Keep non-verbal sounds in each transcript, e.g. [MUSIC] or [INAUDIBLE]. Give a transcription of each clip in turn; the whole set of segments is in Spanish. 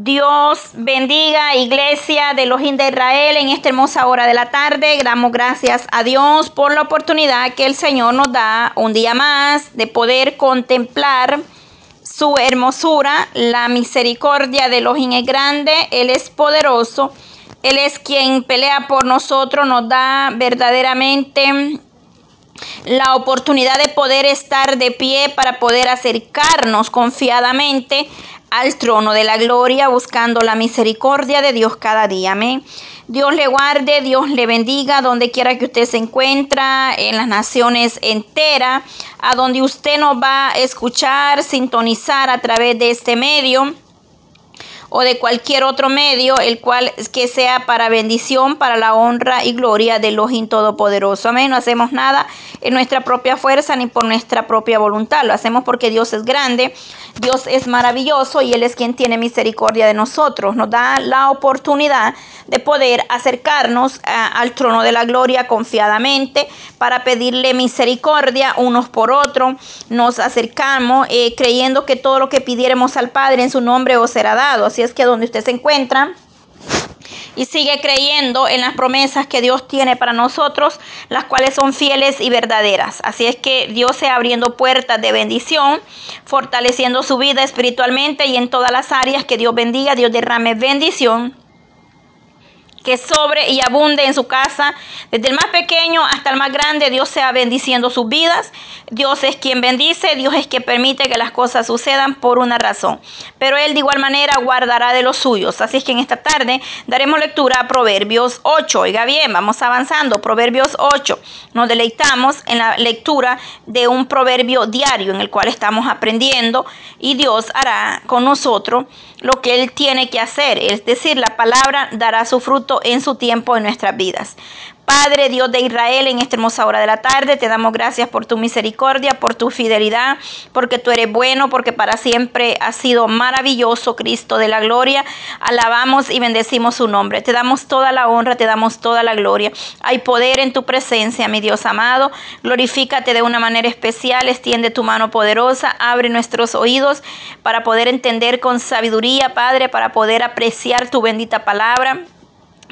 Dios bendiga, iglesia de los de Israel, en esta hermosa hora de la tarde. Damos gracias a Dios por la oportunidad que el Señor nos da un día más de poder contemplar su hermosura. La misericordia de Elohim es grande, Él es poderoso, Él es quien pelea por nosotros, nos da verdaderamente la oportunidad de poder estar de pie para poder acercarnos confiadamente al trono de la gloria, buscando la misericordia de Dios cada día. Amén. Dios le guarde, Dios le bendiga, donde quiera que usted se encuentra, en las naciones enteras, a donde usted nos va a escuchar, sintonizar a través de este medio o de cualquier otro medio, el cual que sea para bendición, para la honra y gloria del Elohim Todopoderoso. Amén. No hacemos nada en nuestra propia fuerza ni por nuestra propia voluntad. Lo hacemos porque Dios es grande, Dios es maravilloso y Él es quien tiene misericordia de nosotros. Nos da la oportunidad de poder acercarnos eh, al trono de la gloria confiadamente para pedirle misericordia unos por otros. Nos acercamos eh, creyendo que todo lo que pidiéramos al Padre en su nombre os será dado. Es que donde usted se encuentra, y sigue creyendo en las promesas que Dios tiene para nosotros, las cuales son fieles y verdaderas. Así es que Dios sea abriendo puertas de bendición, fortaleciendo su vida espiritualmente y en todas las áreas que Dios bendiga, Dios derrame bendición que sobre y abunde en su casa, desde el más pequeño hasta el más grande, Dios sea bendiciendo sus vidas. Dios es quien bendice, Dios es quien permite que las cosas sucedan por una razón. Pero Él de igual manera guardará de los suyos. Así es que en esta tarde daremos lectura a Proverbios 8. Oiga bien, vamos avanzando. Proverbios 8. Nos deleitamos en la lectura de un proverbio diario en el cual estamos aprendiendo y Dios hará con nosotros lo que Él tiene que hacer. Es decir, la palabra dará su fruto en su tiempo en nuestras vidas. Padre Dios de Israel, en esta hermosa hora de la tarde, te damos gracias por tu misericordia, por tu fidelidad, porque tú eres bueno, porque para siempre has sido maravilloso, Cristo de la gloria. Alabamos y bendecimos su nombre. Te damos toda la honra, te damos toda la gloria. Hay poder en tu presencia, mi Dios amado. Glorifícate de una manera especial, extiende tu mano poderosa, abre nuestros oídos para poder entender con sabiduría, Padre, para poder apreciar tu bendita palabra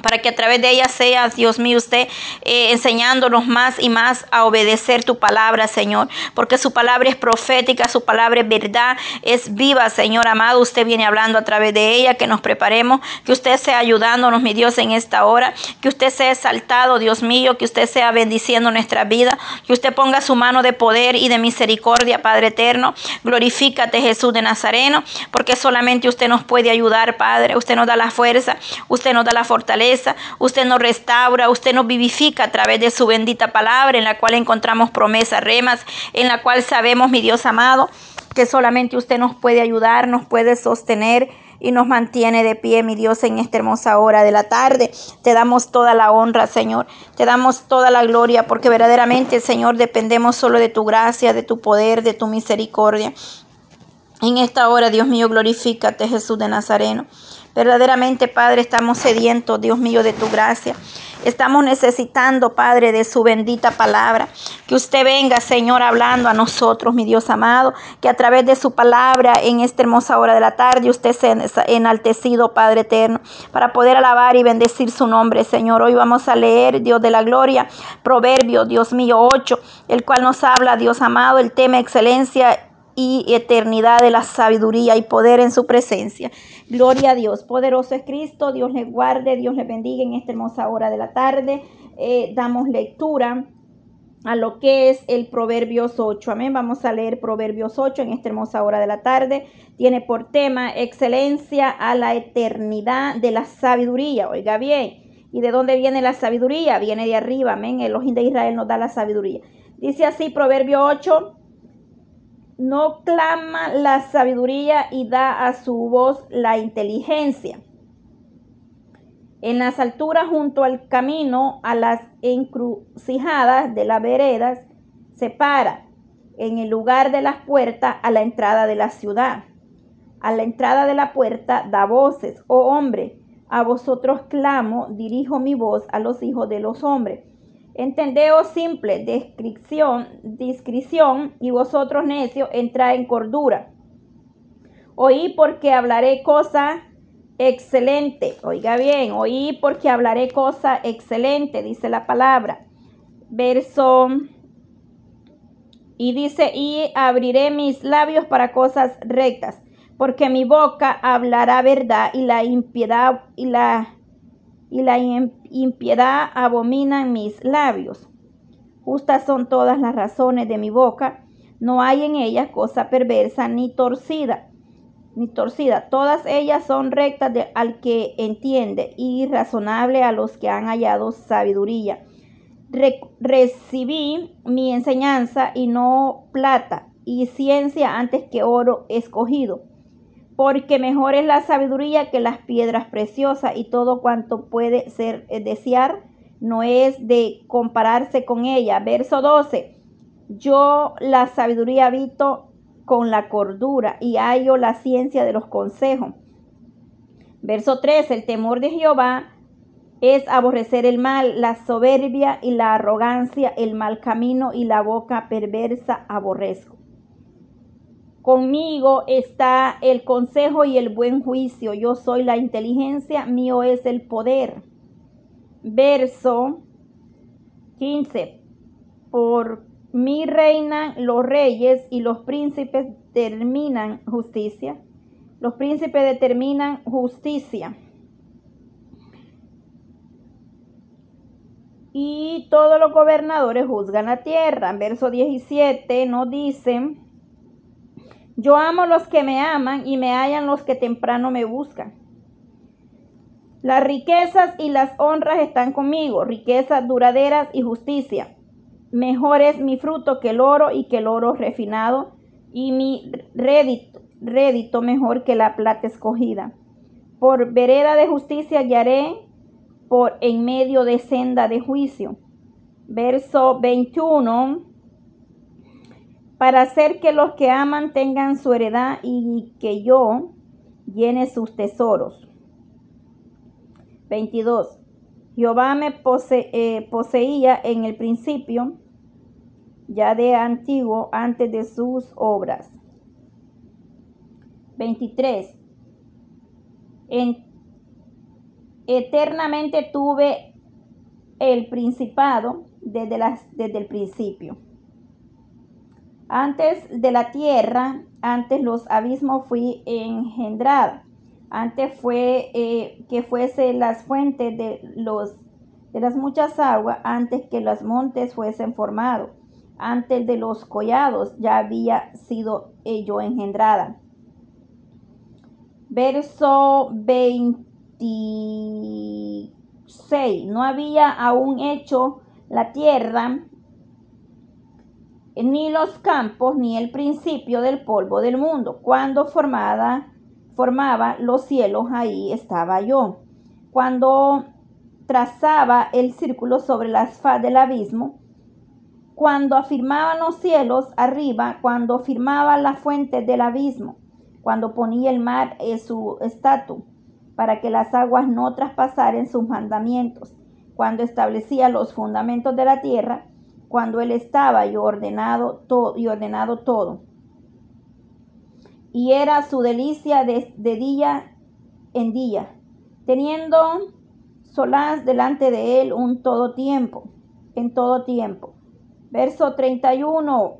para que a través de ella sea, Dios mío, usted eh, enseñándonos más y más a obedecer tu palabra, Señor, porque su palabra es profética, su palabra es verdad, es viva, Señor amado. Usted viene hablando a través de ella, que nos preparemos, que usted sea ayudándonos, mi Dios, en esta hora, que usted sea exaltado, Dios mío, que usted sea bendiciendo nuestra vida, que usted ponga su mano de poder y de misericordia, Padre eterno. Glorifícate, Jesús de Nazareno, porque solamente usted nos puede ayudar, Padre. Usted nos da la fuerza, usted nos da la fortaleza usted nos restaura, usted nos vivifica a través de su bendita palabra en la cual encontramos promesas, remas, en la cual sabemos, mi Dios amado, que solamente usted nos puede ayudar, nos puede sostener y nos mantiene de pie, mi Dios, en esta hermosa hora de la tarde. Te damos toda la honra, Señor. Te damos toda la gloria, porque verdaderamente, Señor, dependemos solo de tu gracia, de tu poder, de tu misericordia. En esta hora, Dios mío, glorifícate, Jesús de Nazareno. Verdaderamente, Padre, estamos sedientos, Dios mío, de tu gracia. Estamos necesitando, Padre, de su bendita palabra. Que usted venga, Señor, hablando a nosotros, mi Dios amado. Que a través de su palabra, en esta hermosa hora de la tarde, usted sea enaltecido, Padre eterno, para poder alabar y bendecir su nombre, Señor. Hoy vamos a leer, Dios de la gloria, Proverbio, Dios mío, 8, el cual nos habla, Dios amado, el tema excelencia y eternidad de la sabiduría y poder en su presencia. Gloria a Dios. Poderoso es Cristo. Dios le guarde, Dios le bendiga en esta hermosa hora de la tarde. Eh, damos lectura a lo que es el Proverbios 8. Amén. Vamos a leer Proverbios 8 en esta hermosa hora de la tarde. Tiene por tema excelencia a la eternidad de la sabiduría. Oiga bien. ¿Y de dónde viene la sabiduría? Viene de arriba. Amén. El ojín de Israel nos da la sabiduría. Dice así Proverbio 8 no clama la sabiduría y da a su voz la inteligencia. En las alturas junto al camino, a las encrucijadas de las veredas, se para. En el lugar de las puertas, a la entrada de la ciudad. A la entrada de la puerta da voces, oh hombre, a vosotros clamo, dirijo mi voz a los hijos de los hombres Entendeos simple, descripción, discreción, y vosotros necios, entrad en cordura. Oí porque hablaré cosas excelente. Oiga bien, oí porque hablaré cosa excelente, dice la palabra. Verso y dice, y abriré mis labios para cosas rectas, porque mi boca hablará verdad y la impiedad y la y la impiedad abominan mis labios. Justas son todas las razones de mi boca, no hay en ellas cosa perversa ni torcida, ni torcida. Todas ellas son rectas al que entiende y razonable a los que han hallado sabiduría recibí mi enseñanza y no plata y ciencia antes que oro escogido, porque mejor es la sabiduría que las piedras preciosas y todo cuanto puede ser eh, desear no es de compararse con ella. Verso 12. Yo la sabiduría habito con la cordura y hallo la ciencia de los consejos. Verso 13. El temor de Jehová es aborrecer el mal, la soberbia y la arrogancia, el mal camino y la boca perversa aborrezco. Conmigo está el consejo y el buen juicio. Yo soy la inteligencia, mío es el poder. Verso 15. Por mí reinan los reyes y los príncipes determinan justicia. Los príncipes determinan justicia. y todos los gobernadores juzgan la tierra. Verso 17 nos dice, yo amo los que me aman y me hallan los que temprano me buscan. Las riquezas y las honras están conmigo, riquezas duraderas y justicia. Mejor es mi fruto que el oro y que el oro refinado, y mi rédito, rédito mejor que la plata escogida. Por vereda de justicia hallaré por en medio de senda de juicio. Verso 21. Para hacer que los que aman tengan su heredad y que yo llene sus tesoros. 22. Jehová me eh, poseía en el principio, ya de antiguo, antes de sus obras. 23. En Eternamente tuve el principado desde el principio. Antes de la tierra, antes los abismos fui engendrada. Antes fue eh, que fuese las fuentes de, los, de las muchas aguas, antes que los montes fuesen formados. Antes de los collados ya había sido yo engendrada. Verso 20 no había aún hecho la tierra, ni los campos, ni el principio del polvo del mundo. Cuando formada, formaba los cielos, ahí estaba yo. Cuando trazaba el círculo sobre las faz del abismo, cuando afirmaba los cielos arriba, cuando firmaba la fuente del abismo, cuando ponía el mar en su estatua para que las aguas no traspasaren sus mandamientos, cuando establecía los fundamentos de la tierra, cuando él estaba y ordenado todo, y ordenado todo. Y era su delicia de, de día en día, teniendo solaz delante de él un todo tiempo, en todo tiempo. Verso 31.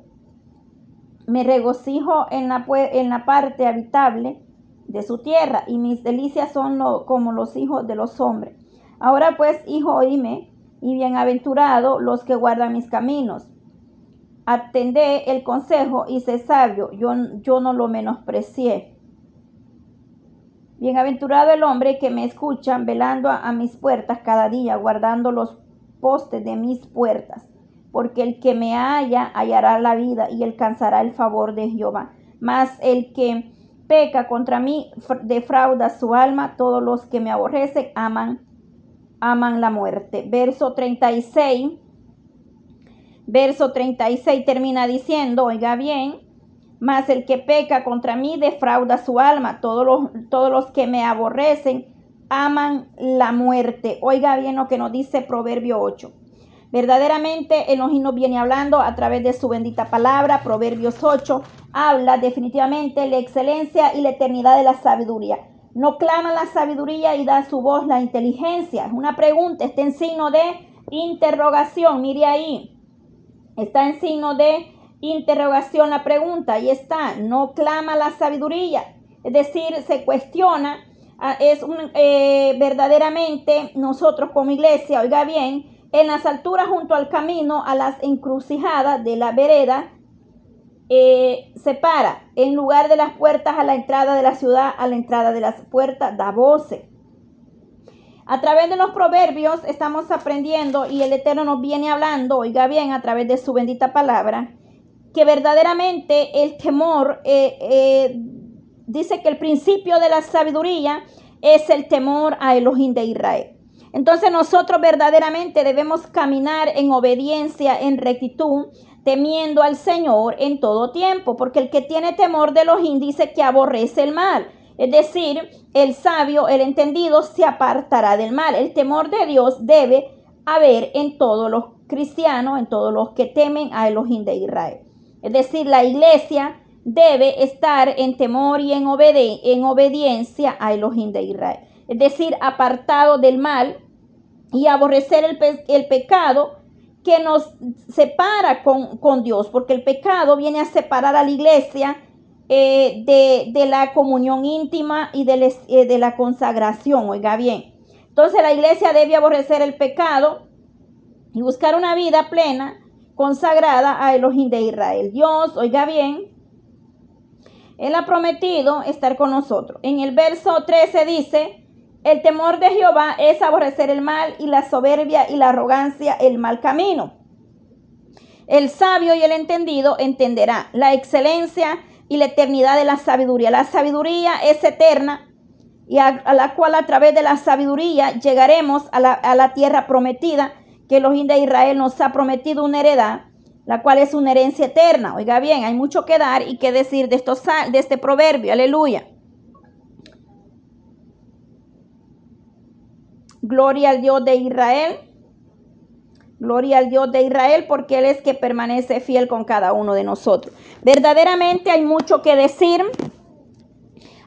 Me regocijo en la, en la parte habitable de su tierra, y mis delicias son como los hijos de los hombres. Ahora pues, hijo, oíme, y bienaventurado los que guardan mis caminos. Atendé el consejo y sé sabio, yo, yo no lo menosprecié. Bienaventurado el hombre que me escuchan velando a, a mis puertas cada día, guardando los postes de mis puertas, porque el que me halla hallará la vida y alcanzará el favor de Jehová. Mas el que peca contra mí, defrauda su alma, todos los que me aborrecen aman, aman la muerte. Verso 36, verso 36 termina diciendo, oiga bien, mas el que peca contra mí defrauda su alma, todos los, todos los que me aborrecen aman la muerte. Oiga bien lo que nos dice Proverbio 8. Verdaderamente Elohim viene hablando a través de su bendita palabra, Proverbios 8, habla definitivamente la excelencia y la eternidad de la sabiduría. No clama la sabiduría y da su voz la inteligencia. Es una pregunta, está en signo de interrogación. Mire ahí. Está en signo de interrogación la pregunta. Ahí está. No clama la sabiduría. Es decir, se cuestiona. Ah, es un, eh, verdaderamente nosotros como iglesia, oiga bien, en las alturas junto al camino, a las encrucijadas de la vereda, eh, separa en lugar de las puertas a la entrada de la ciudad, a la entrada de las puertas, da voce. A través de los proverbios estamos aprendiendo y el Eterno nos viene hablando, oiga bien, a través de su bendita palabra, que verdaderamente el temor, eh, eh, dice que el principio de la sabiduría es el temor a Elohim de Israel. Entonces nosotros verdaderamente debemos caminar en obediencia, en rectitud, temiendo al Señor en todo tiempo, porque el que tiene temor de los dice que aborrece el mal. Es decir, el sabio, el entendido, se apartará del mal. El temor de Dios debe haber en todos los cristianos, en todos los que temen a Elohim de Israel. Es decir, la iglesia debe estar en temor y en, en obediencia a Elohim de Israel. Es decir, apartado del mal y aborrecer el pecado que nos separa con, Dios, porque el pecado viene a separar a la iglesia eh, de, la comunión íntima y de, eh, de la consagración, oiga bien. Entonces la iglesia debe aborrecer el pecado y buscar una vida plena, consagrada a Elohim de Israel. Dios, oiga bien, Él ha prometido estar con nosotros. En el verso 13 dice, el temor de Jehová es aborrecer el mal y la soberbia y la arrogancia, el mal camino. El sabio y el entendido entenderá la excelencia y la eternidad de la sabiduría. La sabiduría es eterna y a, la cual a través de la sabiduría llegaremos a la, tierra prometida que los de Israel nos ha prometido una heredad, la cual es una herencia eterna. Oiga bien, hay mucho que dar y que decir de, estos, de este proverbio. Aleluya. Gloria al Dios de Israel. Gloria al Dios de Israel porque Él es que permanece fiel con cada uno de nosotros. Verdaderamente hay mucho que decir.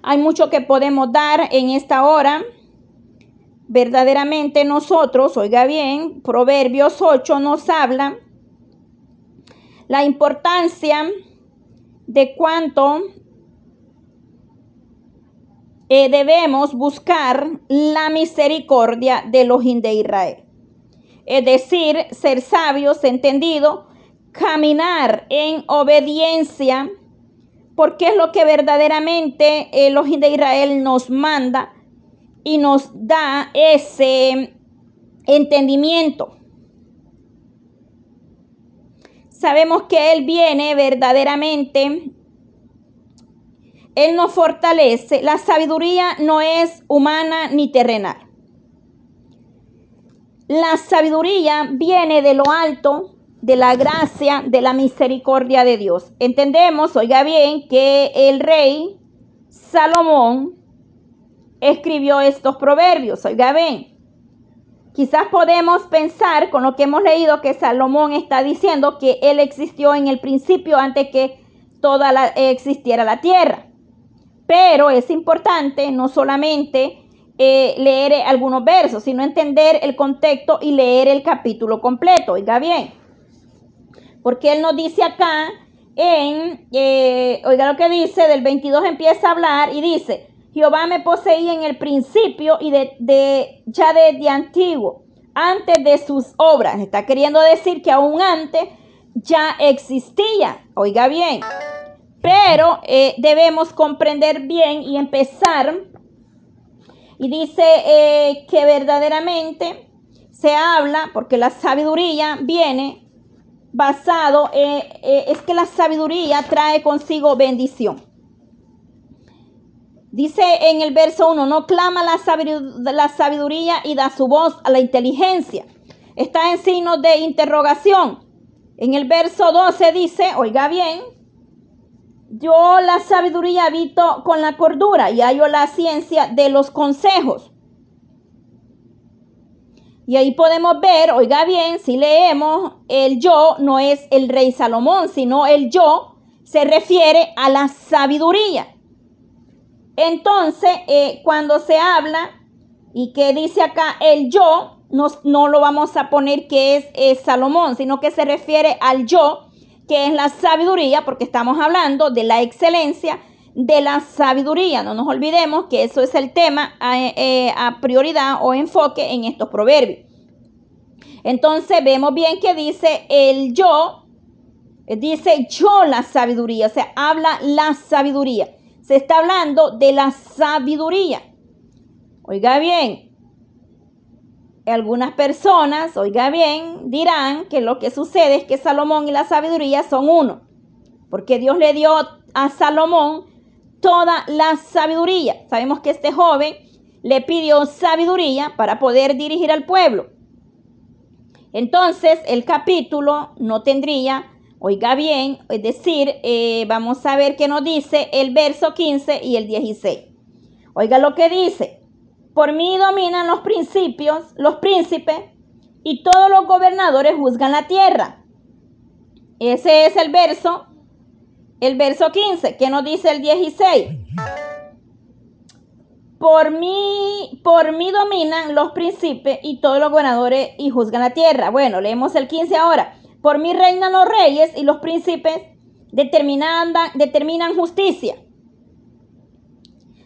Hay mucho que podemos dar en esta hora. Verdaderamente nosotros, oiga bien, Proverbios 8 nos habla la importancia de cuánto eh, debemos buscar la misericordia de los de Israel. Es decir, ser sabios, entendido, caminar en obediencia, porque es lo que verdaderamente el de Israel nos manda y nos da ese entendimiento. Sabemos que Él viene verdaderamente él nos fortalece. La sabiduría no es humana ni terrenal. La sabiduría viene de lo alto, de la gracia, de la misericordia de Dios. Entendemos, oiga bien, que el rey Salomón escribió estos proverbios. Oiga bien, quizás podemos pensar con lo que hemos leído que Salomón está diciendo que él existió en el principio antes que toda la, existiera la tierra. Pero es importante no solamente eh, leer algunos versos, sino entender el contexto y leer el capítulo completo. Oiga bien, porque él nos dice acá en, eh, oiga lo que dice, del 22 empieza a hablar y dice, Jehová me poseía en el principio y de ya desde antiguo, antes de sus obras. Está queriendo decir que aún antes ya existía. Oiga bien. Pero eh, debemos comprender bien y empezar. Y dice eh, que verdaderamente se habla, porque la sabiduría viene basado, eh, es que la sabiduría trae consigo bendición. Dice en el verso 1, no clama la sabiduría y da su voz a la inteligencia. Está en signo de interrogación. En el verso 12 dice, oiga bien, yo la sabiduría habito con la cordura y hallo la ciencia de los consejos. Y ahí podemos ver, oiga bien, si leemos, el yo no es el rey Salomón, sino el yo se refiere a la sabiduría. Entonces, eh, cuando se habla y que dice acá el yo, no, no lo vamos a poner que es, es Salomón, sino que se refiere al yo, que es la sabiduría, porque estamos hablando de la excelencia de la sabiduría. No nos olvidemos que eso es el tema a, eh, a, prioridad o enfoque en estos proverbios. Entonces vemos bien que dice el yo, dice yo la sabiduría, o sea, habla la sabiduría. Se está hablando de la sabiduría. Oiga bien, algunas personas, oiga bien, dirán que lo que sucede es que Salomón y la sabiduría son uno, porque Dios le dio a Salomón toda la sabiduría. Sabemos que este joven le pidió sabiduría para poder dirigir al pueblo. Entonces, el capítulo no tendría, oiga bien, es decir, eh, vamos a ver qué nos dice el verso 15 y el 16. Oiga lo que dice. Por mí dominan los principios, los príncipes, y todos los gobernadores juzgan la tierra. Ese es el verso, el verso 15, que nos dice el 16. Por mí, por mí dominan los príncipes y todos los gobernadores y juzgan la tierra. Bueno, leemos el 15 ahora. Por mí reinan los reyes y los príncipes determinan, determinan justicia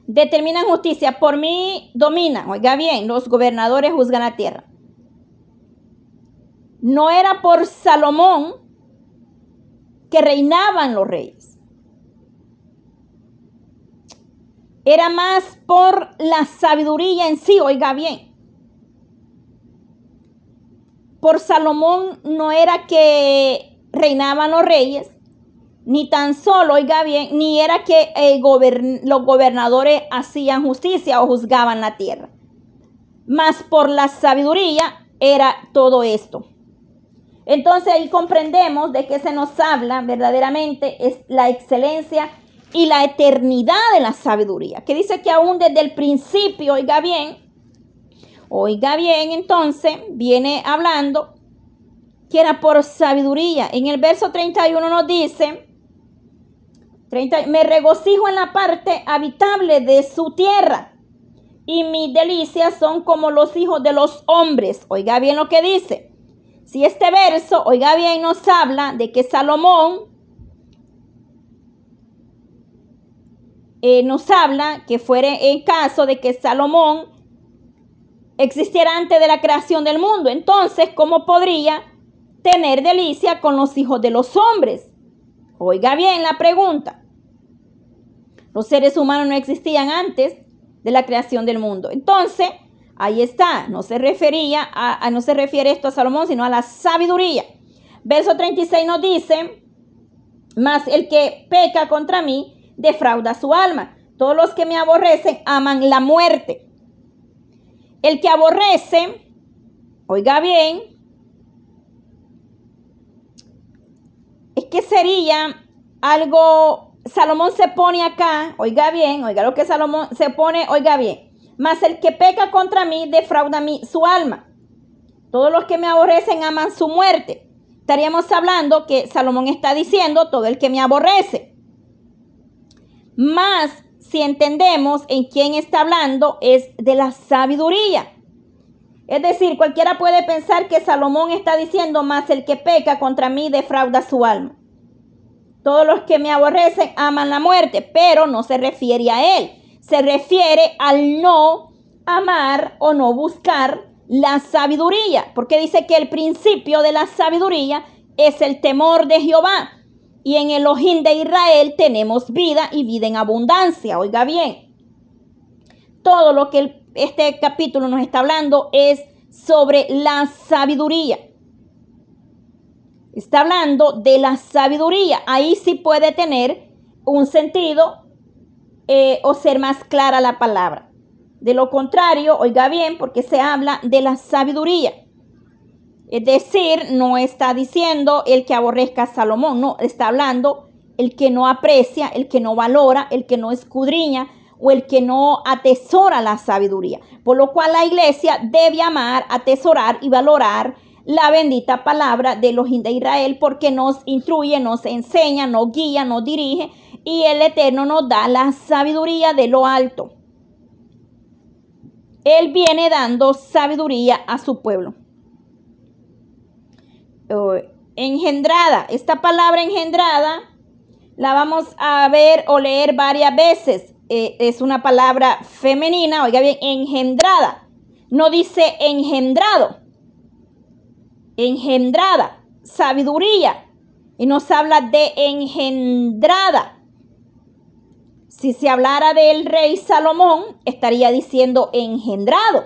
determinan justicia, por mí dominan. Oiga bien, los gobernadores juzgan la tierra. No era por Salomón que reinaban los reyes. Era más por la sabiduría en sí, oiga bien. Por Salomón no era que reinaban los reyes, ni tan solo, oiga bien, ni era que los gobernadores hacían justicia o juzgaban la tierra. Mas por la sabiduría era todo esto. Entonces ahí comprendemos de que se nos habla verdaderamente es la excelencia y la eternidad de la sabiduría. Que dice que aún desde el principio, oiga bien, oiga bien, entonces viene hablando que era por sabiduría. En el verso 31 nos dice, me regocijo en la parte habitable de su tierra. Y mis delicias son como los hijos de los hombres. Oiga bien lo que dice. Si este verso, oiga bien, nos habla de que Salomón eh, nos habla que fuera en caso de que Salomón existiera antes de la creación del mundo. Entonces, ¿cómo podría tener delicia con los hijos de los hombres? Oiga bien la pregunta. Los seres humanos no existían antes de la creación del mundo. Entonces, ahí está, no se refería a, no se refiere esto a Salomón, sino a la sabiduría. Verso 36 nos dice, mas el que peca contra mí defrauda su alma. Todos los que me aborrecen aman la muerte. El que aborrece, oiga bien, es que sería algo Salomón se pone acá, oiga bien, oiga lo que Salomón se pone, oiga bien. Mas el que peca contra mí defrauda mí su alma. Todos los que me aborrecen aman su muerte. Estaríamos hablando que Salomón está diciendo todo el que me aborrece. Más si entendemos en quién está hablando es de la sabiduría. Es decir, cualquiera puede pensar que Salomón está diciendo más el que peca contra mí defrauda su alma. Todos los que me aborrecen aman la muerte, pero no se refiere a él. Se refiere al no amar o no buscar la sabiduría, porque dice que el principio de la sabiduría es el temor de Jehová. Y en el ojín de Israel tenemos vida y vida en abundancia. Oiga bien, todo lo que este capítulo nos está hablando es sobre la sabiduría. Está hablando de la sabiduría. Ahí sí puede tener un sentido eh, o ser más clara la palabra. De lo contrario, oiga bien, porque se habla de la sabiduría. Es decir, no está diciendo el que aborrezca a Salomón, no, está hablando el que no aprecia, el que no valora, el que no escudriña o el que no atesora la sabiduría. Por lo cual la iglesia debe amar, atesorar y valorar la bendita palabra de los de Israel porque nos instruye, nos enseña, nos guía, nos dirige y el Eterno nos da la sabiduría de lo alto. Él viene dando sabiduría a su pueblo. engendrada, esta palabra engendrada la vamos a ver o leer varias veces. Eh, es una palabra femenina, oiga bien, engendrada. No dice engendrado. Engendrada, sabiduría. Y nos habla de engendrada. Si se hablara del rey Salomón, estaría diciendo engendrado,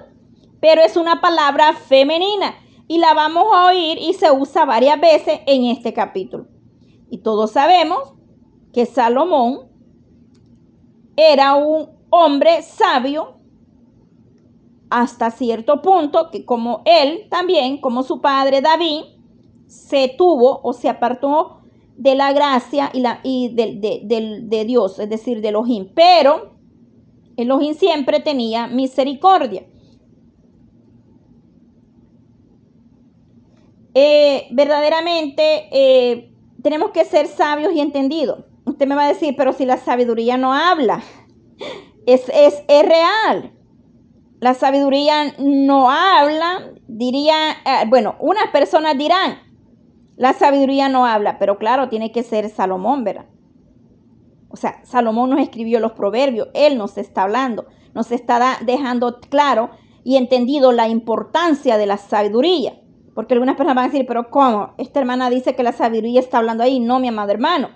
pero es una palabra femenina y la vamos a oír y se usa varias veces en este capítulo. Y todos sabemos que Salomón era un hombre sabio hasta cierto punto que como él también, como su padre David, se tuvo o se apartó de la gracia y, la, y de, de, Dios, es decir, de Elohim. Pero Elohim siempre tenía misericordia. Eh, verdaderamente eh, tenemos que ser sabios y entendidos. Usted me va a decir, pero si la sabiduría no habla, [LAUGHS] es, es, es real. La sabiduría no habla, diría, eh, bueno, unas personas dirán, la sabiduría no habla, pero claro, tiene que ser Salomón, ¿verdad? O sea, Salomón nos escribió los proverbios, él nos está hablando, nos está dejando claro y entendido la importancia de la sabiduría. Porque algunas personas van a decir, pero ¿cómo? Esta hermana dice que la sabiduría está hablando ahí. No, mi amado hermano.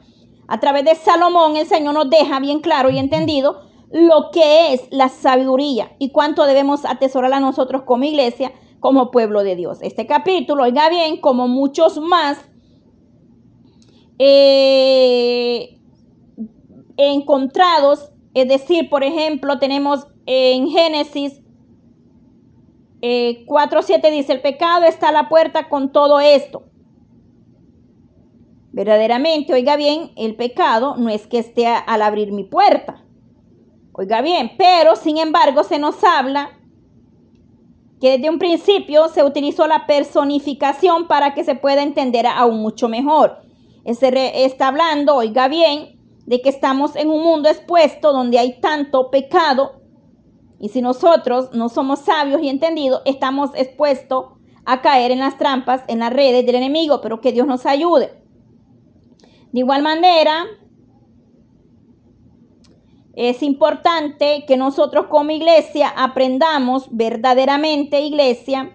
A través de Salomón, el Señor nos deja bien claro y entendido lo que es la sabiduría y cuánto debemos atesorarla nosotros como iglesia como pueblo de Dios. Este capítulo, oiga bien, como muchos más, eh, encontrados, es decir, por ejemplo, tenemos en Génesis 4.7 eh, dice, el pecado está a la puerta con todo esto. Verdaderamente, oiga bien, el pecado no es que esté al abrir mi puerta. Oiga bien, pero sin embargo se nos habla que desde un principio se utilizó la personificación para que se pueda entender aún mucho mejor. Ese está hablando, oiga bien, de que estamos en un mundo expuesto donde hay tanto pecado y si nosotros no somos sabios y entendidos, estamos expuestos a caer en las trampas, en las redes del enemigo, pero que Dios nos ayude. De igual manera, es importante que nosotros como iglesia aprendamos verdaderamente, iglesia,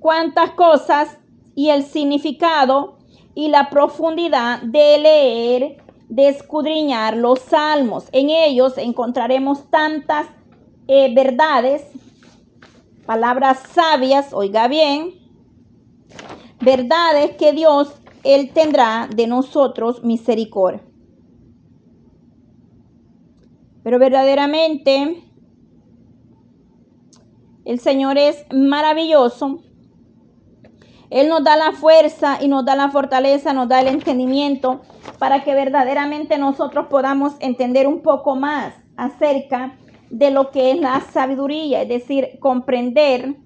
cuántas cosas y el significado y la profundidad de leer, de escudriñar los salmos. En ellos encontraremos tantas eh, verdades, palabras sabias, oiga bien, verdades que Dios, Él tendrá de nosotros misericordia. Pero verdaderamente el Señor es maravilloso. Él nos da la fuerza y nos da la fortaleza, nos da el entendimiento para que verdaderamente nosotros podamos entender un poco más acerca de lo que es la sabiduría, es decir, comprender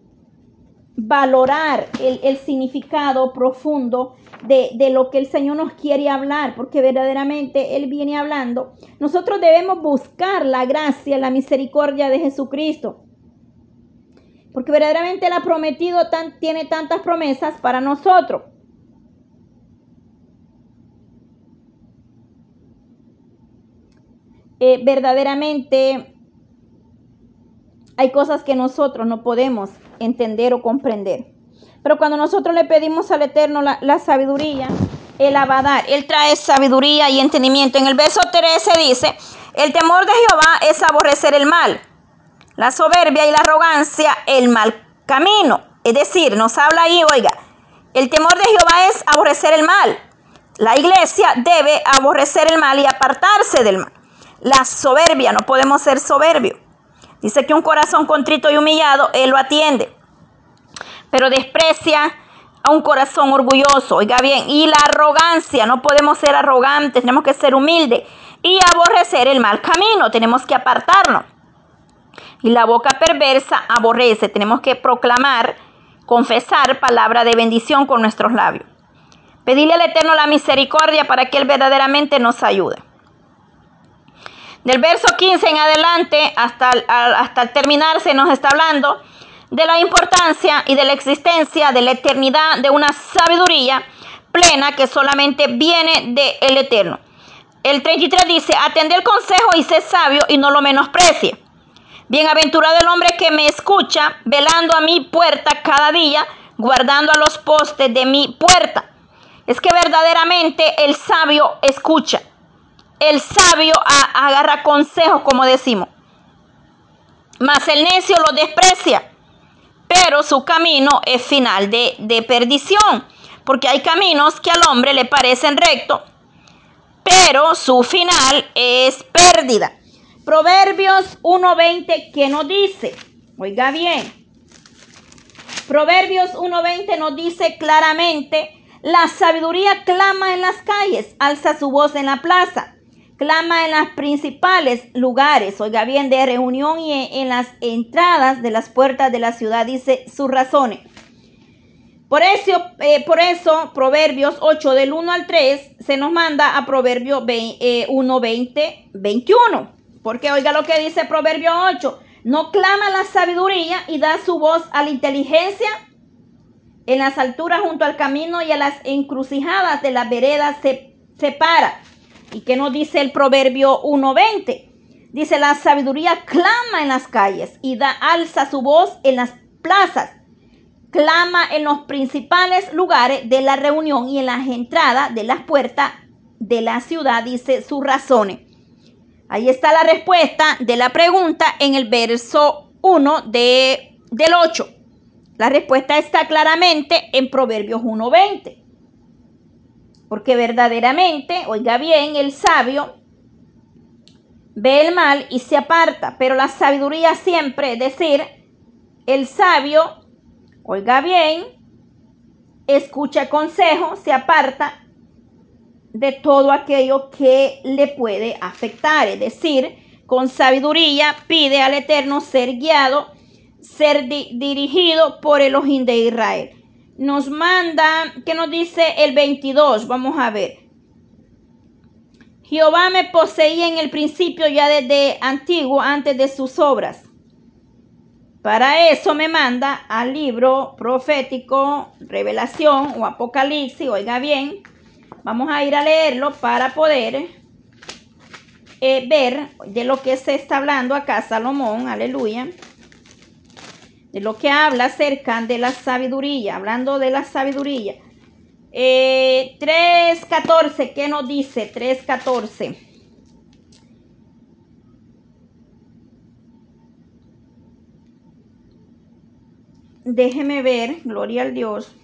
valorar el, significado profundo de, de, lo que el Señor nos quiere hablar, porque verdaderamente Él viene hablando. Nosotros debemos buscar la gracia, la misericordia de Jesucristo, porque verdaderamente Él ha prometido, tan, tiene tantas promesas para nosotros. Eh, verdaderamente hay cosas que nosotros no podemos entender o comprender. Pero cuando nosotros le pedimos al Eterno la, sabiduría, Él la va a dar. Él trae sabiduría y entendimiento. En el verso 13 dice, el temor de Jehová es aborrecer el mal, la soberbia y la arrogancia, el mal camino. Es decir, nos habla ahí, oiga, el temor de Jehová es aborrecer el mal. La iglesia debe aborrecer el mal y apartarse del mal. La soberbia, no podemos ser soberbios. Dice que un corazón contrito y humillado, Él lo atiende. Pero desprecia a un corazón orgulloso, oiga bien, y la arrogancia, no podemos ser arrogantes, tenemos que ser humildes y aborrecer el mal camino, tenemos que apartarnos. Y la boca perversa aborrece, tenemos que proclamar, confesar palabra de bendición con nuestros labios. Pedirle al Eterno la misericordia para que Él verdaderamente nos ayude. Del verso 15 en adelante hasta, hasta terminar se nos está hablando de la importancia y de la existencia de la eternidad de una sabiduría plena que solamente viene del Eterno. El 33 dice, atende el consejo y sé sabio y no lo menosprecie. Bienaventurado el hombre que me escucha, velando a mi puerta cada día, guardando a los postes de mi puerta. Es que verdaderamente el sabio escucha. El sabio agarra consejo, como decimos. Mas el necio lo desprecia pero su camino es final de, perdición, porque hay caminos que al hombre le parecen rectos, pero su final es pérdida. Proverbios 1.20 que nos dice, oiga bien, Proverbios 1.20 nos dice claramente, la sabiduría clama en las calles, alza su voz en la plaza clama en los principales lugares, oiga bien, de reunión y en, las entradas de las puertas de la ciudad, dice sus razones. Por eso, eh, por eso, Proverbios 8 del 1 al 3 se nos manda a Proverbios 1, 20, 21. Porque oiga lo que dice Proverbio 8. No clama la sabiduría y da su voz a la inteligencia. En las alturas junto al camino y a las encrucijadas de las veredas se separa. ¿Y qué nos dice el proverbio 1.20? Dice, la sabiduría clama en las calles y da alza su voz en las plazas. Clama en los principales lugares de la reunión y en las entradas de las puertas de la ciudad, dice sus razones. Ahí está la respuesta de la pregunta en el verso 1 de, del 8. La respuesta está claramente en Proverbios 1.20. Porque verdaderamente, oiga bien, el sabio ve el mal y se aparta, pero la sabiduría siempre, es decir, el sabio, oiga bien, escucha consejo, se aparta de todo aquello que le puede afectar, es decir, con sabiduría pide al Eterno ser guiado, ser dirigido por el ojín de Israel nos manda, ¿qué nos dice el 22? Vamos a ver. Jehová me poseía en el principio ya desde antiguo, antes de sus obras. Para eso me manda al libro profético, revelación o apocalipsis, oiga bien, vamos a ir a leerlo para poder eh, ver de lo que se está hablando acá Salomón, aleluya de lo que habla acerca de la sabiduría, hablando de la sabiduría. Eh, 3.14, ¿qué nos dice? 3.14. Déjeme ver, gloria al Dios.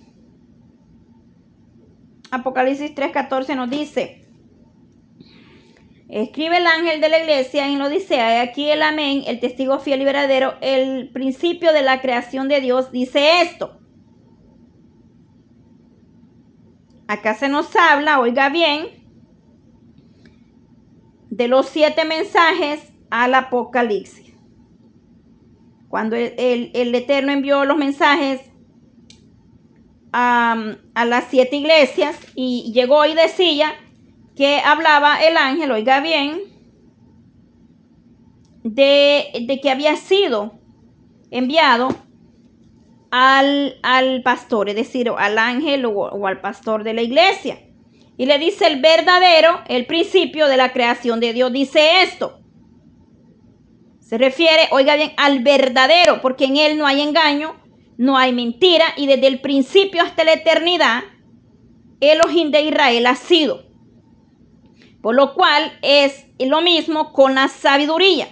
Apocalipsis 3.14 nos dice, Escribe el ángel de la iglesia en lo dice aquí el amén, el testigo fiel y verdadero, el principio de la creación de Dios, dice esto. Acá se nos habla, oiga bien, de los siete mensajes al Apocalipsis. Cuando el, Eterno envió los mensajes a, a las siete iglesias y llegó y decía, que hablaba el ángel, oiga bien, de, que había sido enviado al, al, pastor, es decir, al ángel o, o al pastor de la iglesia. Y le dice el verdadero, el principio de la creación de Dios. Dice esto. Se refiere, oiga bien, al verdadero, porque en él no hay engaño, no hay mentira, y desde el principio hasta la eternidad, Elohim de Israel ha sido. Por lo cual es lo mismo con la sabiduría.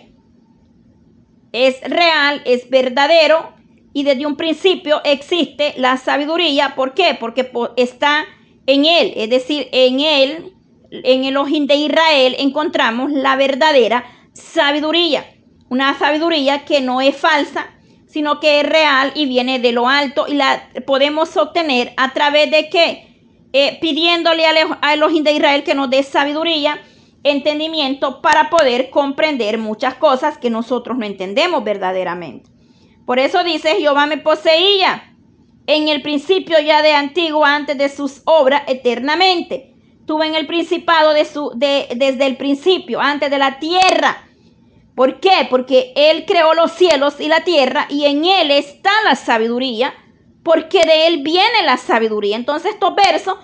Es real, es verdadero y desde un principio existe la sabiduría. ¿Por qué? Porque está en él, es decir, en él, en el ojín de Israel encontramos la verdadera sabiduría. Una sabiduría que no es falsa, sino que es real y viene de lo alto y la podemos obtener a través de qué? Eh, pidiéndole a Elohim de Israel que nos dé sabiduría, entendimiento para poder comprender muchas cosas que nosotros no entendemos verdaderamente. Por eso dice, Jehová me poseía en el principio ya de antiguo, antes de sus obras eternamente. estuvo en el principado de su, de, desde el principio, antes de la tierra. ¿Por qué? Porque Él creó los cielos y la tierra y en Él está la sabiduría, porque de Él viene la sabiduría. Entonces estos versos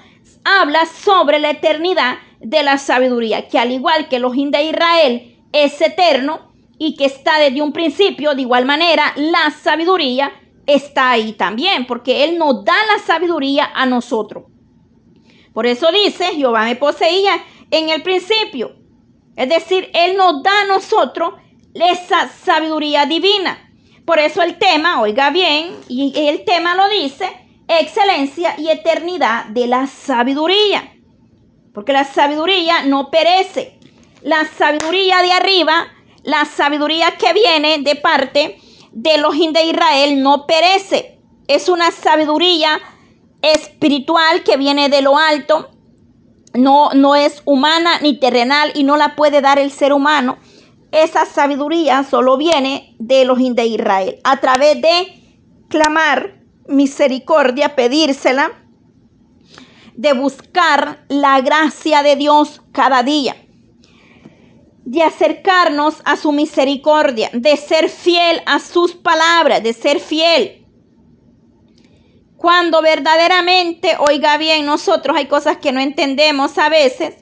hablan sobre la eternidad de la sabiduría, que al igual que los de Israel es eterno y que está desde un principio, de igual manera la sabiduría está ahí también, porque Él nos da la sabiduría a nosotros. Por eso dice, Jehová me poseía en el principio. Es decir, Él nos da a nosotros esa sabiduría divina. Por eso el tema, oiga bien, y el tema lo dice, excelencia y eternidad de la sabiduría. Porque la sabiduría no perece. La sabiduría de arriba, la sabiduría que viene de parte de los de Israel no perece. Es una sabiduría espiritual que viene de lo alto. No, no es humana ni terrenal y no la puede dar el ser humano. Esa sabiduría solo viene de los de Israel. A través de clamar misericordia, pedírsela, de buscar la gracia de Dios cada día de acercarnos a su misericordia, de ser fiel a sus palabras, de ser fiel. Cuando verdaderamente, oiga bien, nosotros hay cosas que no entendemos a veces,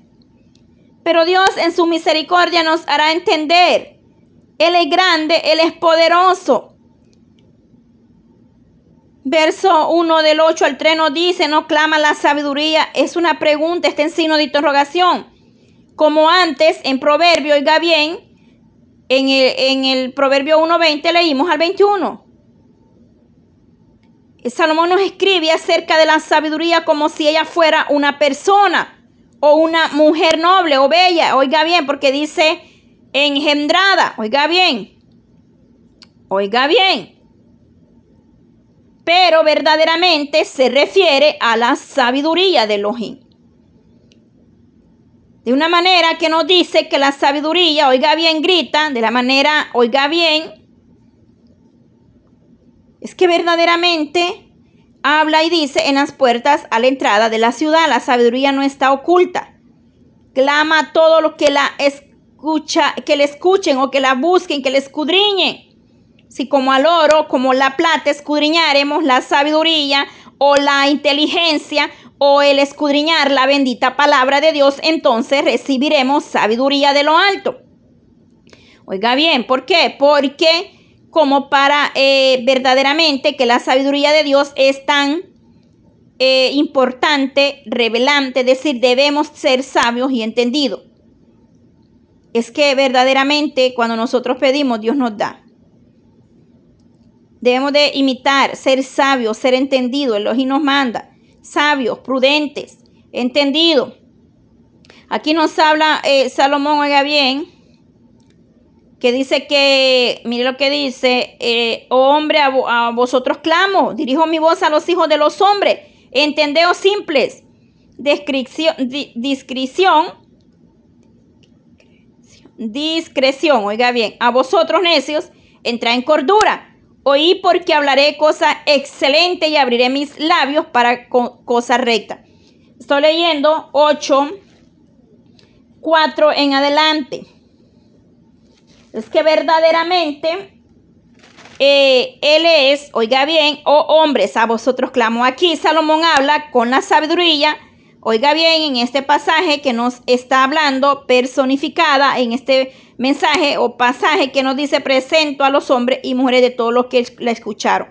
pero Dios en su misericordia nos hará entender. Él es grande, Él es poderoso. Verso 1 del 8 al 3 nos dice, no clama la sabiduría, es una pregunta, está en signo de interrogación como antes en Proverbio, oiga bien, en el, en el Proverbio 1.20 leímos al 21. Salomón nos escribe acerca de la sabiduría como si ella fuera una persona o una mujer noble o bella. Oiga bien, porque dice engendrada. Oiga bien. Oiga bien. Pero verdaderamente se refiere a la sabiduría de Elohim. De una manera que nos dice que la sabiduría, oiga bien, grita, de la manera, oiga bien, es que verdaderamente habla y dice en las puertas a la entrada de la ciudad, la sabiduría no está oculta. Clama a todos los que la escucha, que le escuchen o que la busquen, que le escudriñen. Si como al oro, como la plata escudriñaremos la sabiduría o la inteligencia o el escudriñar la bendita palabra de Dios, entonces recibiremos sabiduría de lo alto. Oiga bien, ¿por qué? Porque como para eh, verdaderamente que la sabiduría de Dios es tan eh, importante, revelante, es decir, debemos ser sabios y entendidos. Es que verdaderamente cuando nosotros pedimos, Dios nos da. Debemos de imitar, ser sabios, ser entendidos. y nos manda sabios, prudentes, entendidos. Aquí nos habla eh, Salomón, oiga bien, que dice que, mire lo que dice, oh hombre, a, vosotros clamo, dirijo mi voz a los hijos de los hombres, entendeos simples, descripción, discreción, discreción, oiga bien, a vosotros necios, entra en cordura Oí porque hablaré cosa excelente y abriré mis labios para cosa recta. Estoy leyendo 8, 4 en adelante. Es que verdaderamente eh, Él es, oiga bien, oh hombres, a vosotros clamo. Aquí Salomón habla con la sabiduría. Oiga bien, en este pasaje que nos está hablando personificada en este mensaje o pasaje que nos dice presento a los hombres y mujeres de todos los que la escucharon.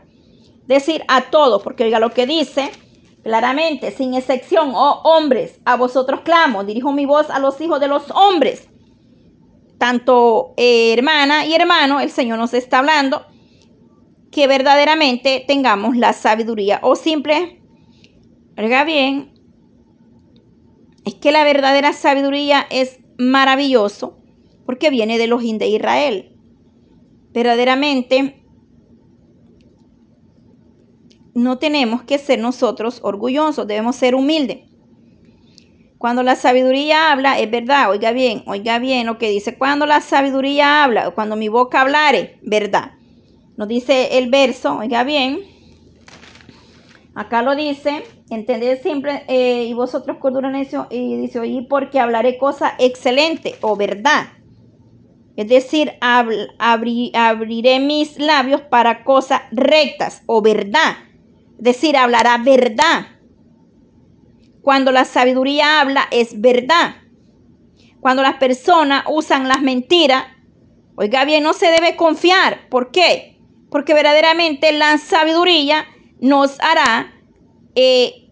Decir a todos, porque oiga lo que dice claramente, sin excepción, oh hombres, a vosotros clamo, dirijo mi voz a los hijos de los hombres. Tanto eh, hermana y hermano, el Señor nos está hablando que verdaderamente tengamos la sabiduría o simple, oiga bien, es que la verdadera sabiduría es maravilloso porque viene de los de Israel. Verdaderamente, no tenemos que ser nosotros orgullosos, debemos ser humildes. Cuando la sabiduría habla, es verdad, oiga bien, oiga bien lo que dice. Cuando la sabiduría habla, cuando mi boca hablare, verdad. Nos dice el verso, oiga bien. Acá lo dice entended siempre, eh, y vosotros cordura necio, y dice, oí porque hablaré cosa excelente o verdad. Es decir, abriré mis labios para cosas rectas o verdad. Es decir, hablará verdad. Cuando la sabiduría habla es verdad. Cuando las personas usan las mentiras, oiga bien, no se debe confiar. ¿Por qué? Porque verdaderamente la sabiduría nos hará eh,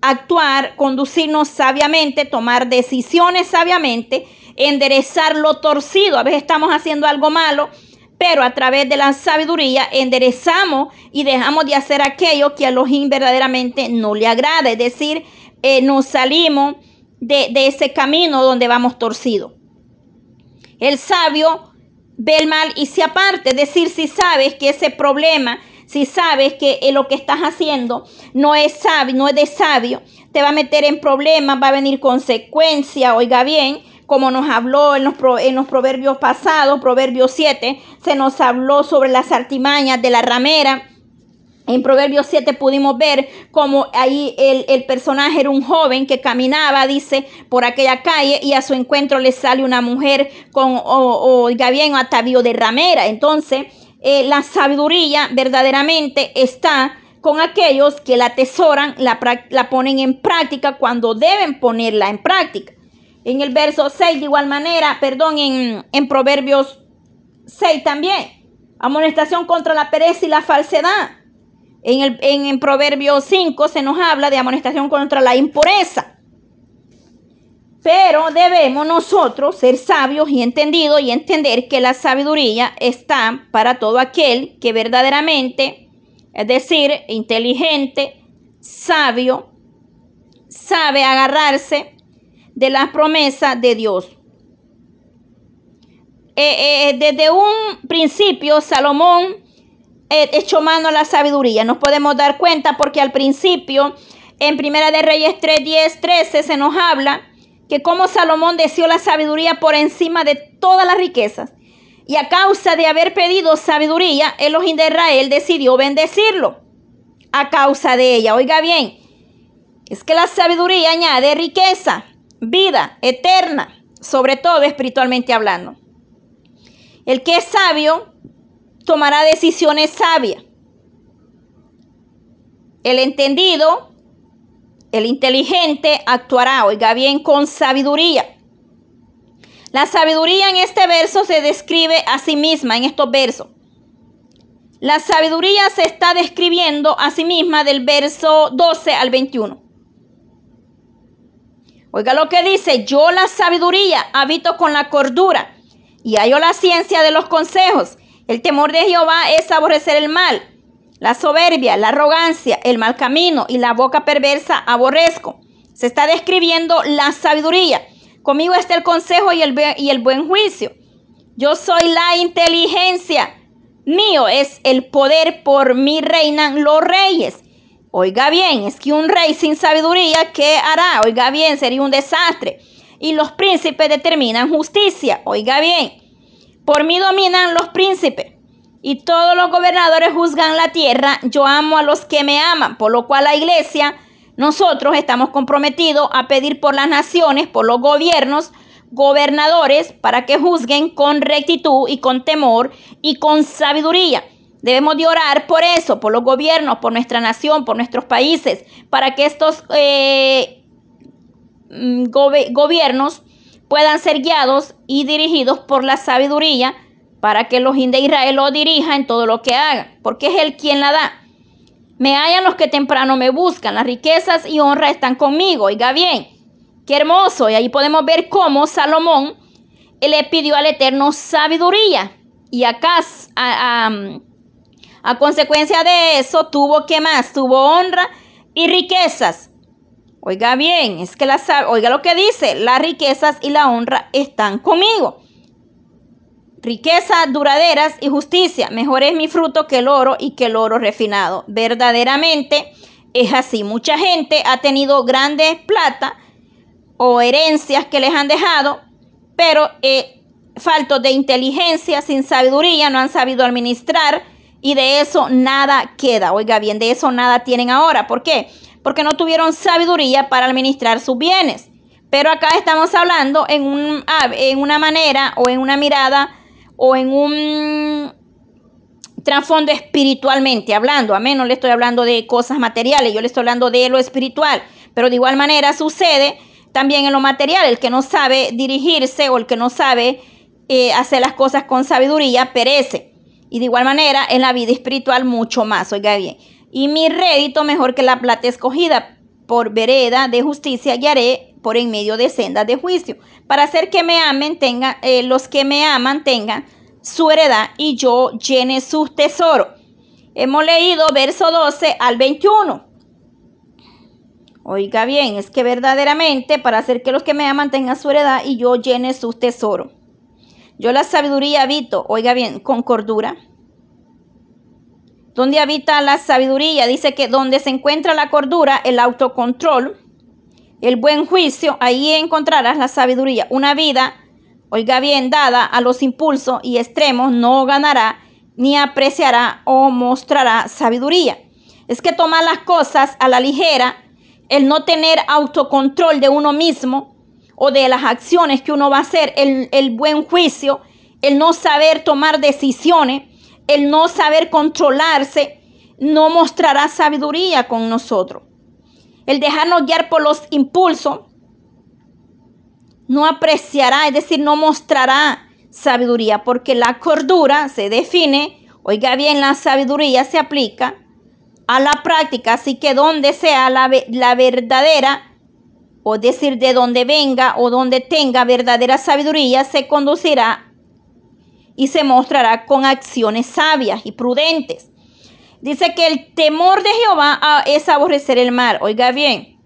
actuar, conducirnos sabiamente, tomar decisiones sabiamente, enderezar lo torcido. A veces estamos haciendo algo malo, pero a través de la sabiduría enderezamos y dejamos de hacer aquello que a los verdaderamente no le agrada. Es decir, eh, nos salimos de, ese camino donde vamos torcido. El sabio ve el mal y se aparte. Decir, si sabes que ese problema si sabes que eh, lo que estás haciendo no es sabio, no es de sabio, te va a meter en problemas, va a venir consecuencia, oiga bien, como nos habló en los, en los proverbios pasados, Proverbios 7, se nos habló sobre las artimañas de la ramera. En Proverbios 7 pudimos ver cómo ahí el, personaje era un joven que caminaba, dice, por aquella calle y a su encuentro le sale una mujer con, oiga bien, atavío de ramera. Entonces, eh, la sabiduría verdaderamente está con aquellos que la atesoran, la, la, ponen en práctica cuando deben ponerla en práctica. En el verso 6, de igual manera, perdón, en, en Proverbios 6 también, amonestación contra la pereza y la falsedad. En, el, en, Proverbios 5 se nos habla de amonestación contra la impureza. Pero debemos nosotros ser sabios y entendidos y entender que la sabiduría está para todo aquel que verdaderamente, es decir, inteligente, sabio, sabe agarrarse de las promesas de Dios. Eh, eh, desde un principio, Salomón eh, echó mano a la sabiduría. Nos podemos dar cuenta porque al principio, en Primera de Reyes 3, 10, 13, se nos habla que como Salomón deseó la sabiduría por encima de todas las riquezas. Y a causa de haber pedido sabiduría, Elohim de Israel decidió bendecirlo. A causa de ella, oiga bien, es que la sabiduría añade riqueza, vida eterna, sobre todo espiritualmente hablando. El que es sabio tomará decisiones sabias. El entendido el inteligente actuará, oiga bien, con sabiduría. La sabiduría en este verso se describe a sí misma, en estos versos. La sabiduría se está describiendo a sí misma del verso 12 al 21. Oiga lo que dice, yo la sabiduría habito con la cordura y hallo la ciencia de los consejos. El temor de Jehová es aborrecer el mal la soberbia, la arrogancia, el mal camino y la boca perversa aborrezco. Se está describiendo la sabiduría. Conmigo está el consejo y el, y el buen juicio. Yo soy la inteligencia. Mío es el poder, por mí reinan los reyes. Oiga bien, es que un rey sin sabiduría, ¿qué hará? Oiga bien, sería un desastre. Y los príncipes determinan justicia. Oiga bien, por mí dominan los príncipes y todos los gobernadores juzgan la tierra, yo amo a los que me aman, por lo cual la iglesia, nosotros estamos comprometidos a pedir por las naciones, por los gobiernos, gobernadores, para que juzguen con rectitud y con temor y con sabiduría. Debemos de orar por eso, por los gobiernos, por nuestra nación, por nuestros países, para que estos eh, mm, gobiernos puedan ser guiados y dirigidos por la sabiduría para que los de Israel lo dirijan en todo lo que hagan, porque es Él quien la da. Me hallan los que temprano me buscan, las riquezas y honra están conmigo. Oiga bien, qué hermoso. Y ahí podemos ver cómo Salomón le pidió al Eterno sabiduría. Y acá, a, a consecuencia de eso, tuvo que más, tuvo honra y riquezas. Oiga bien, es que la, oiga lo que dice, las riquezas y la honra están conmigo riquezas duraderas y justicia. Mejor es mi fruto que el oro y que el oro refinado. Verdaderamente es así. Mucha gente ha tenido grandes plata o herencias que les han dejado, pero eh, de inteligencia, sin sabiduría, no han sabido administrar y de eso nada queda. Oiga bien, de eso nada tienen ahora. ¿Por qué? Porque no tuvieron sabiduría para administrar sus bienes. Pero acá estamos hablando en, un, en una manera o en una mirada o en un trasfondo espiritualmente hablando. Amén. No le estoy hablando de cosas materiales, yo le estoy hablando de lo espiritual. Pero de igual manera sucede también en lo material. El que no sabe dirigirse o el que no sabe eh, hacer las cosas con sabiduría perece. Y de igual manera en la vida espiritual mucho más. Oiga bien. Y mi rédito mejor que la plata escogida por vereda de justicia y haré por en medio de sendas de juicio, para hacer que me amen, tengan, eh, los que me aman tengan su heredad y yo llene sus tesoros. Hemos leído verso 12 al 21. Oiga bien, es que verdaderamente para hacer que los que me aman tengan su heredad y yo llene sus tesoros. Yo la sabiduría habito, oiga bien, con cordura. ¿Dónde habita la sabiduría? Dice que donde se encuentra la cordura, el autocontrol, el buen juicio, ahí encontrarás la sabiduría. Una vida, oiga bien, dada a los impulsos y extremos, no ganará ni apreciará o mostrará sabiduría. Es que tomar las cosas a la ligera, el no tener autocontrol de uno mismo o de las acciones que uno va a hacer, el, el buen juicio, el no saber tomar decisiones, el no saber controlarse, no mostrará sabiduría con nosotros. El dejarnos guiar por los impulsos, no apreciará, es decir, no mostrará sabiduría, porque la cordura se define, oiga bien, la sabiduría se aplica a la práctica, así que donde sea la, la verdadera, o decir de donde venga o donde tenga verdadera sabiduría, se conducirá y se mostrará con acciones sabias y prudentes. Dice que el temor de Jehová ah, es aborrecer el mal. Oiga bien.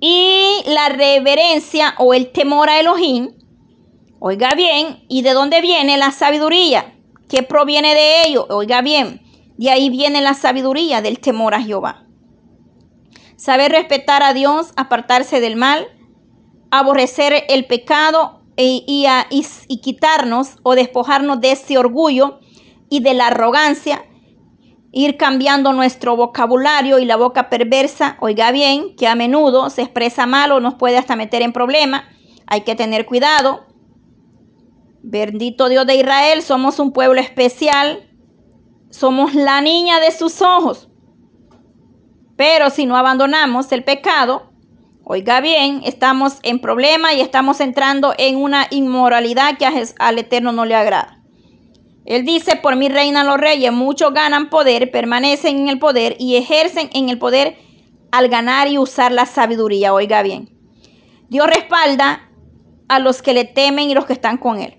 Y la reverencia o el temor a Elohim. Oiga bien. ¿Y de dónde viene la sabiduría? ¿Qué proviene de ello? Oiga bien. De ahí viene la sabiduría del temor a Jehová. Saber respetar a Dios, apartarse del mal, aborrecer el pecado e, y, y quitarnos o despojarnos de ese orgullo y de la arrogancia ir cambiando nuestro vocabulario y la boca perversa, oiga bien, que a menudo se expresa mal o nos puede hasta meter en problemas. Hay que tener cuidado. Bendito Dios de Israel, somos un pueblo especial. Somos la niña de sus ojos. Pero si no abandonamos el pecado, oiga bien, estamos en problema y estamos entrando en una inmoralidad que al Eterno no le agrada. Él dice, por mí reinan los reyes, muchos ganan poder, permanecen en el poder y ejercen en el poder al ganar y usar la sabiduría. Oiga bien, Dios respalda a los que le temen y los que están con él.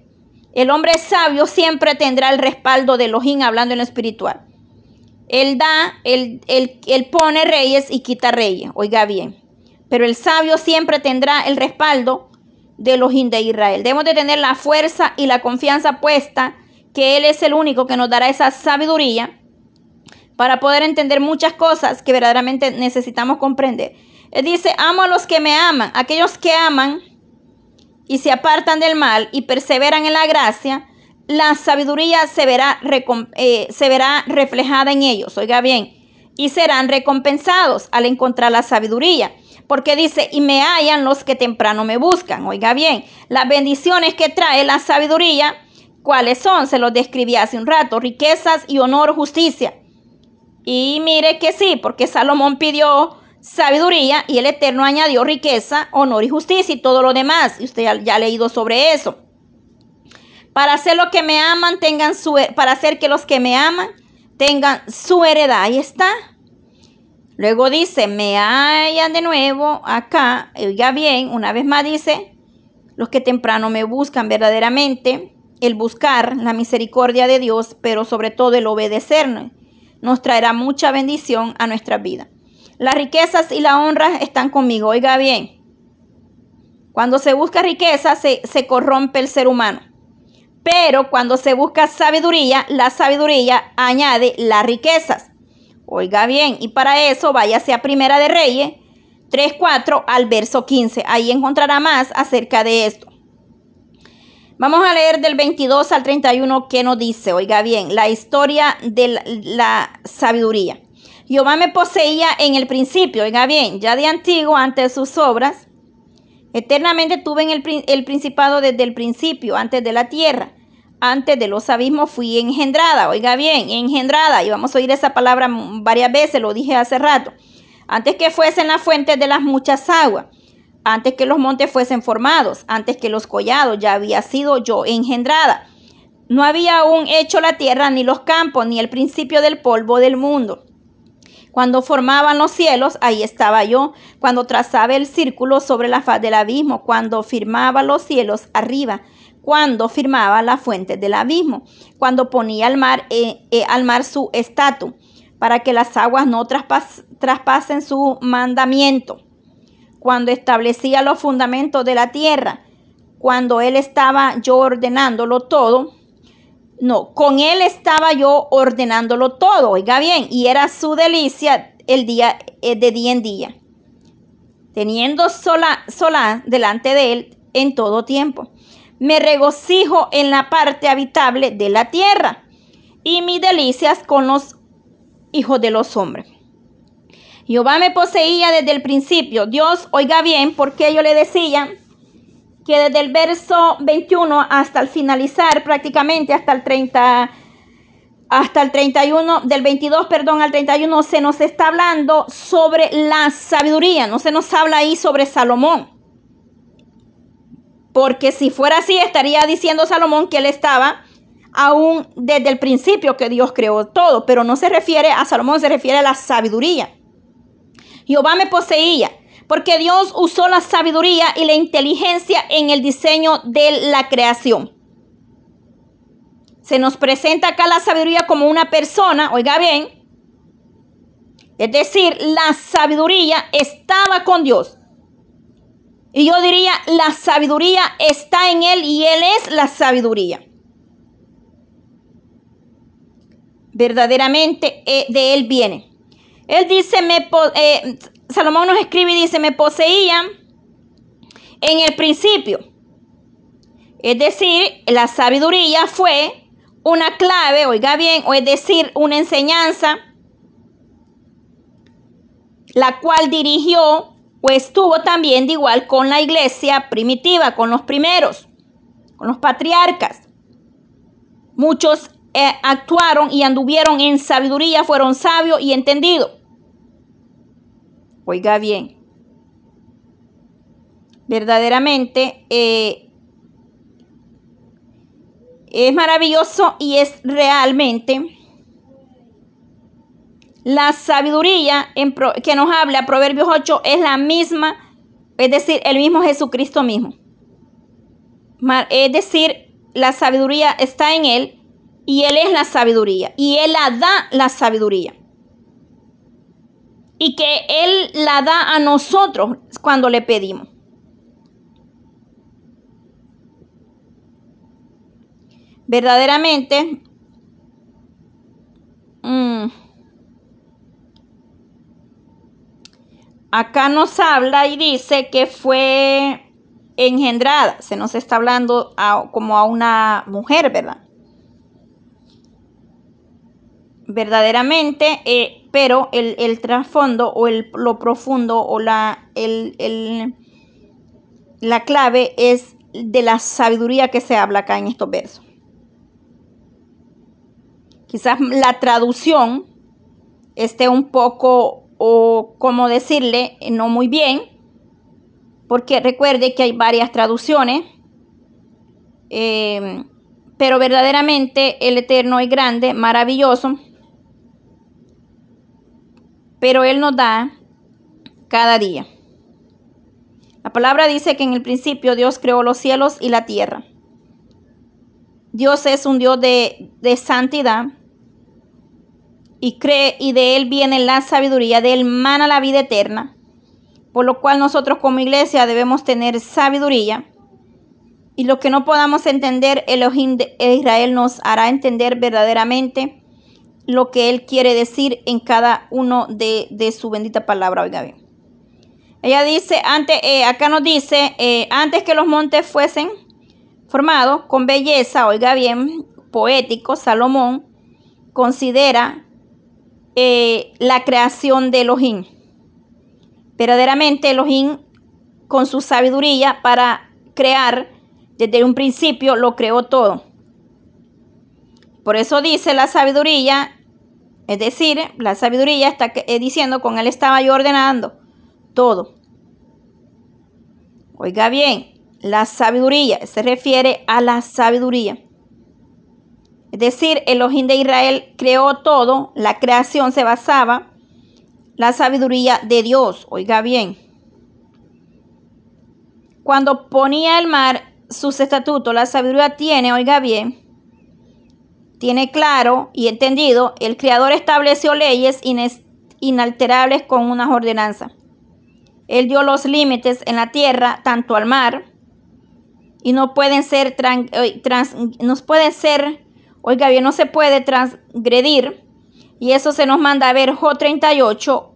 El hombre sabio siempre tendrá el respaldo de Elohim hablando en lo espiritual. Él da, él, él, él pone reyes y quita reyes. Oiga bien. Pero el sabio siempre tendrá el respaldo de Elohim de Israel. Debemos de tener la fuerza y la confianza puesta que Él es el único que nos dará esa sabiduría para poder entender muchas cosas que verdaderamente necesitamos comprender. Él dice, amo a los que me aman, aquellos que aman y se apartan del mal y perseveran en la gracia, la sabiduría se verá, eh, se verá reflejada en ellos, oiga bien, y serán recompensados al encontrar la sabiduría. Porque dice, y me hallan los que temprano me buscan. Oiga bien, las bendiciones que trae la sabiduría ¿Cuáles son? Se los describí hace un rato. Riquezas y honor, justicia. Y mire que sí, porque Salomón pidió sabiduría y el Eterno añadió riqueza, honor y justicia y todo lo demás. Y usted ya, ha leído sobre eso. Para hacer lo que me aman, tengan su, para hacer que los que me aman tengan su heredad. Ahí está. Luego dice, me hallan de nuevo acá. Oiga bien, una vez más dice, los que temprano me buscan verdaderamente el buscar la misericordia de Dios, pero sobre todo el obedecernos, nos traerá mucha bendición a nuestra vida. Las riquezas y la honra están conmigo. Oiga bien, cuando se busca riqueza se, se corrompe el ser humano. Pero cuando se busca sabiduría, la sabiduría añade las riquezas. Oiga bien, y para eso váyase a Primera de Reyes 3.4 al verso 15. Ahí encontrará más acerca de esto. Vamos a leer del 22 al 31 que nos dice, oiga bien, la historia de la, sabiduría. Jehová me poseía en el principio, oiga bien, ya de antiguo, antes de sus obras. Eternamente tuve en el, el principado desde el principio, antes de la tierra. Antes de los abismos fui engendrada, oiga bien, engendrada. Y vamos a oír esa palabra varias veces, lo dije hace rato. Antes que fuesen las fuentes de las muchas aguas antes que los montes fuesen formados, antes que los collados, ya había sido yo engendrada. No había aún hecho la tierra, ni los campos, ni el principio del polvo del mundo. Cuando formaban los cielos, ahí estaba yo. Cuando trazaba el círculo sobre la faz del abismo, cuando firmaba los cielos arriba, cuando firmaba la fuente del abismo, cuando ponía al mar, eh, eh, al mar su estatus, para que las aguas no traspasen su mandamiento cuando establecía los fundamentos de la tierra, cuando Él estaba yo ordenándolo todo. No, con Él estaba yo ordenándolo todo, oiga bien, y era su delicia el día eh, de día en día, teniendo sola, sola delante de Él en todo tiempo. Me regocijo en la parte habitable de la tierra y mis delicias con los hijos de los hombres. Jehová me poseía desde el principio. Dios, oiga bien, porque yo le decía que desde el verso 21 hasta el finalizar, prácticamente hasta el 30, hasta el 31, del 22, perdón, al 31, se nos está hablando sobre la sabiduría, no se nos habla ahí sobre Salomón. Porque si fuera así, estaría diciendo Salomón que él estaba aún desde el principio que Dios creó todo, pero no se refiere a Salomón, se refiere a la sabiduría. Jehová me poseía, porque Dios usó la sabiduría y la inteligencia en el diseño de la creación. Se nos presenta acá la sabiduría como una persona, oiga bien, es decir, la sabiduría estaba con Dios. Y yo diría, la sabiduría está en Él y Él es la sabiduría. Verdaderamente eh, de Él viene. Él dice, me, eh, Salomón nos escribe y dice, me poseían en el principio. Es decir, la sabiduría fue una clave, oiga bien, o es decir, una enseñanza, la cual dirigió o estuvo también de igual con la iglesia primitiva, con los primeros, con los patriarcas. Muchos eh, actuaron y anduvieron en sabiduría, fueron sabios y entendidos. Oiga bien, verdaderamente eh, es maravilloso y es realmente la sabiduría en que nos habla Proverbios 8 es la misma, es decir, el mismo Jesucristo mismo. Es decir, la sabiduría está en Él y Él es la sabiduría y Él la da la sabiduría y que Él la da a nosotros cuando le pedimos. Verdaderamente, mm, acá nos habla y dice que fue engendrada. Se nos está hablando como a una mujer, ¿verdad? verdaderamente, eh, pero el, trasfondo o el, lo profundo o la, el, la clave es de la sabiduría que se habla acá en estos versos. Quizás la traducción esté un poco, o como decirle, no muy bien, porque recuerde que hay varias traducciones. Eh, pero verdaderamente el Eterno es grande, maravilloso pero Él nos da cada día. La palabra dice que en el principio Dios creó los cielos y la tierra. Dios es un Dios de, santidad y cree y de Él viene la sabiduría, de Él mana la vida eterna. Por lo cual nosotros como iglesia debemos tener sabiduría. Y lo que no podamos entender, Elohim de Israel nos hará entender verdaderamente lo que Él quiere decir en cada uno de, su bendita palabra. Oiga bien. Ella dice, antes, eh, acá nos dice, eh, antes que los montes fuesen formados con belleza, oiga bien, poético, Salomón considera eh, la creación de Elohim. Verdaderamente Elohim con su sabiduría para crear desde un principio lo creó todo. Por eso dice la sabiduría, es decir, la sabiduría está eh, diciendo con él estaba yo ordenando todo. Oiga bien, la sabiduría se refiere a la sabiduría. Es decir, el Elohim de Israel creó todo, la creación se basaba la sabiduría de Dios. Oiga bien. Cuando ponía el mar sus estatutos, la sabiduría tiene, oiga bien, tiene claro y entendido, el Creador estableció leyes inalterables con unas ordenanzas. Él dio los límites en la tierra, tanto al mar, y no pueden ser, eh, trans, pueden ser, oiga bien, no se puede transgredir, y eso se nos manda a ver Jo 38,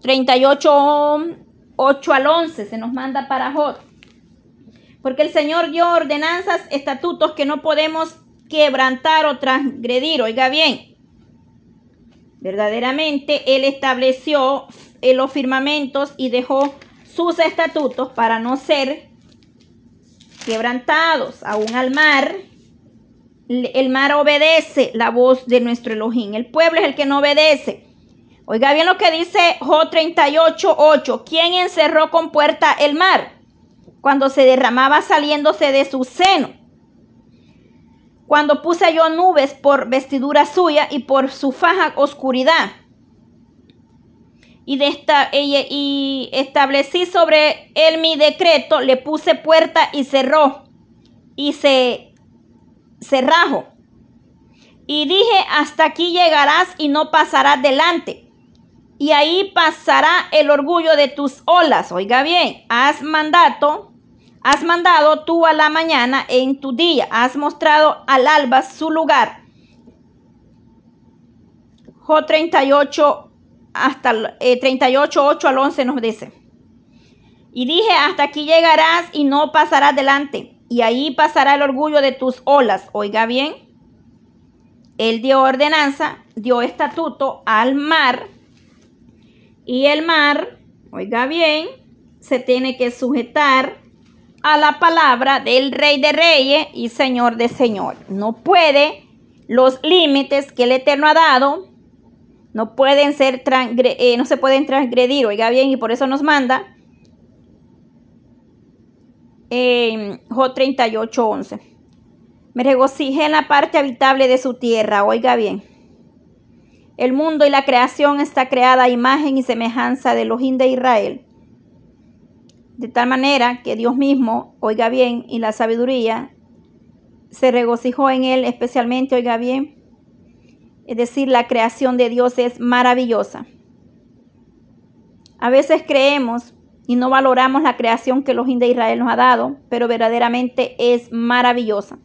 38, 8 al 11, se nos manda para Jod. Porque el Señor dio ordenanzas, estatutos que no podemos quebrantar o transgredir, oiga bien. Verdaderamente Él estableció los firmamentos y dejó sus estatutos para no ser quebrantados. Aún al mar, el mar obedece la voz de nuestro Elohim. El pueblo es el que no obedece. Oiga bien lo que dice Jo 38.8. ¿Quién encerró con puerta el mar? Cuando se derramaba saliéndose de su seno cuando puse yo nubes por vestidura suya y por su faja oscuridad. Y, de esta, y establecí sobre él mi decreto, le puse puerta y cerró, y se cerrajo. Y dije, hasta aquí llegarás y no pasarás delante. Y ahí pasará el orgullo de tus olas. Oiga bien, haz mandato Has mandado tú a la mañana en tu día, has mostrado al alba su lugar. Jo 38 hasta 38, eh, 8 al 11 nos dice. Y dije, hasta aquí llegarás y no pasarás delante, y ahí pasará el orgullo de tus olas. Oiga bien, él dio ordenanza, dio estatuto al mar, y el mar, oiga bien, se tiene que sujetar a la palabra del Rey de Reyes y Señor de Señor. No puede los límites que el Eterno ha dado, no pueden ser eh, no se pueden transgredir, oiga bien, y por eso nos manda en Jo 38, 11. Me regocijé en la parte habitable de su tierra, oiga bien. El mundo y la creación está creada a imagen y semejanza de Elohim de Israel de tal manera que Dios mismo, oiga bien, y la sabiduría se regocijó en él especialmente, oiga bien. Es decir, la creación de Dios es maravillosa. A veces creemos y no valoramos la creación que los de Israel nos ha dado, pero verdaderamente es maravillosa.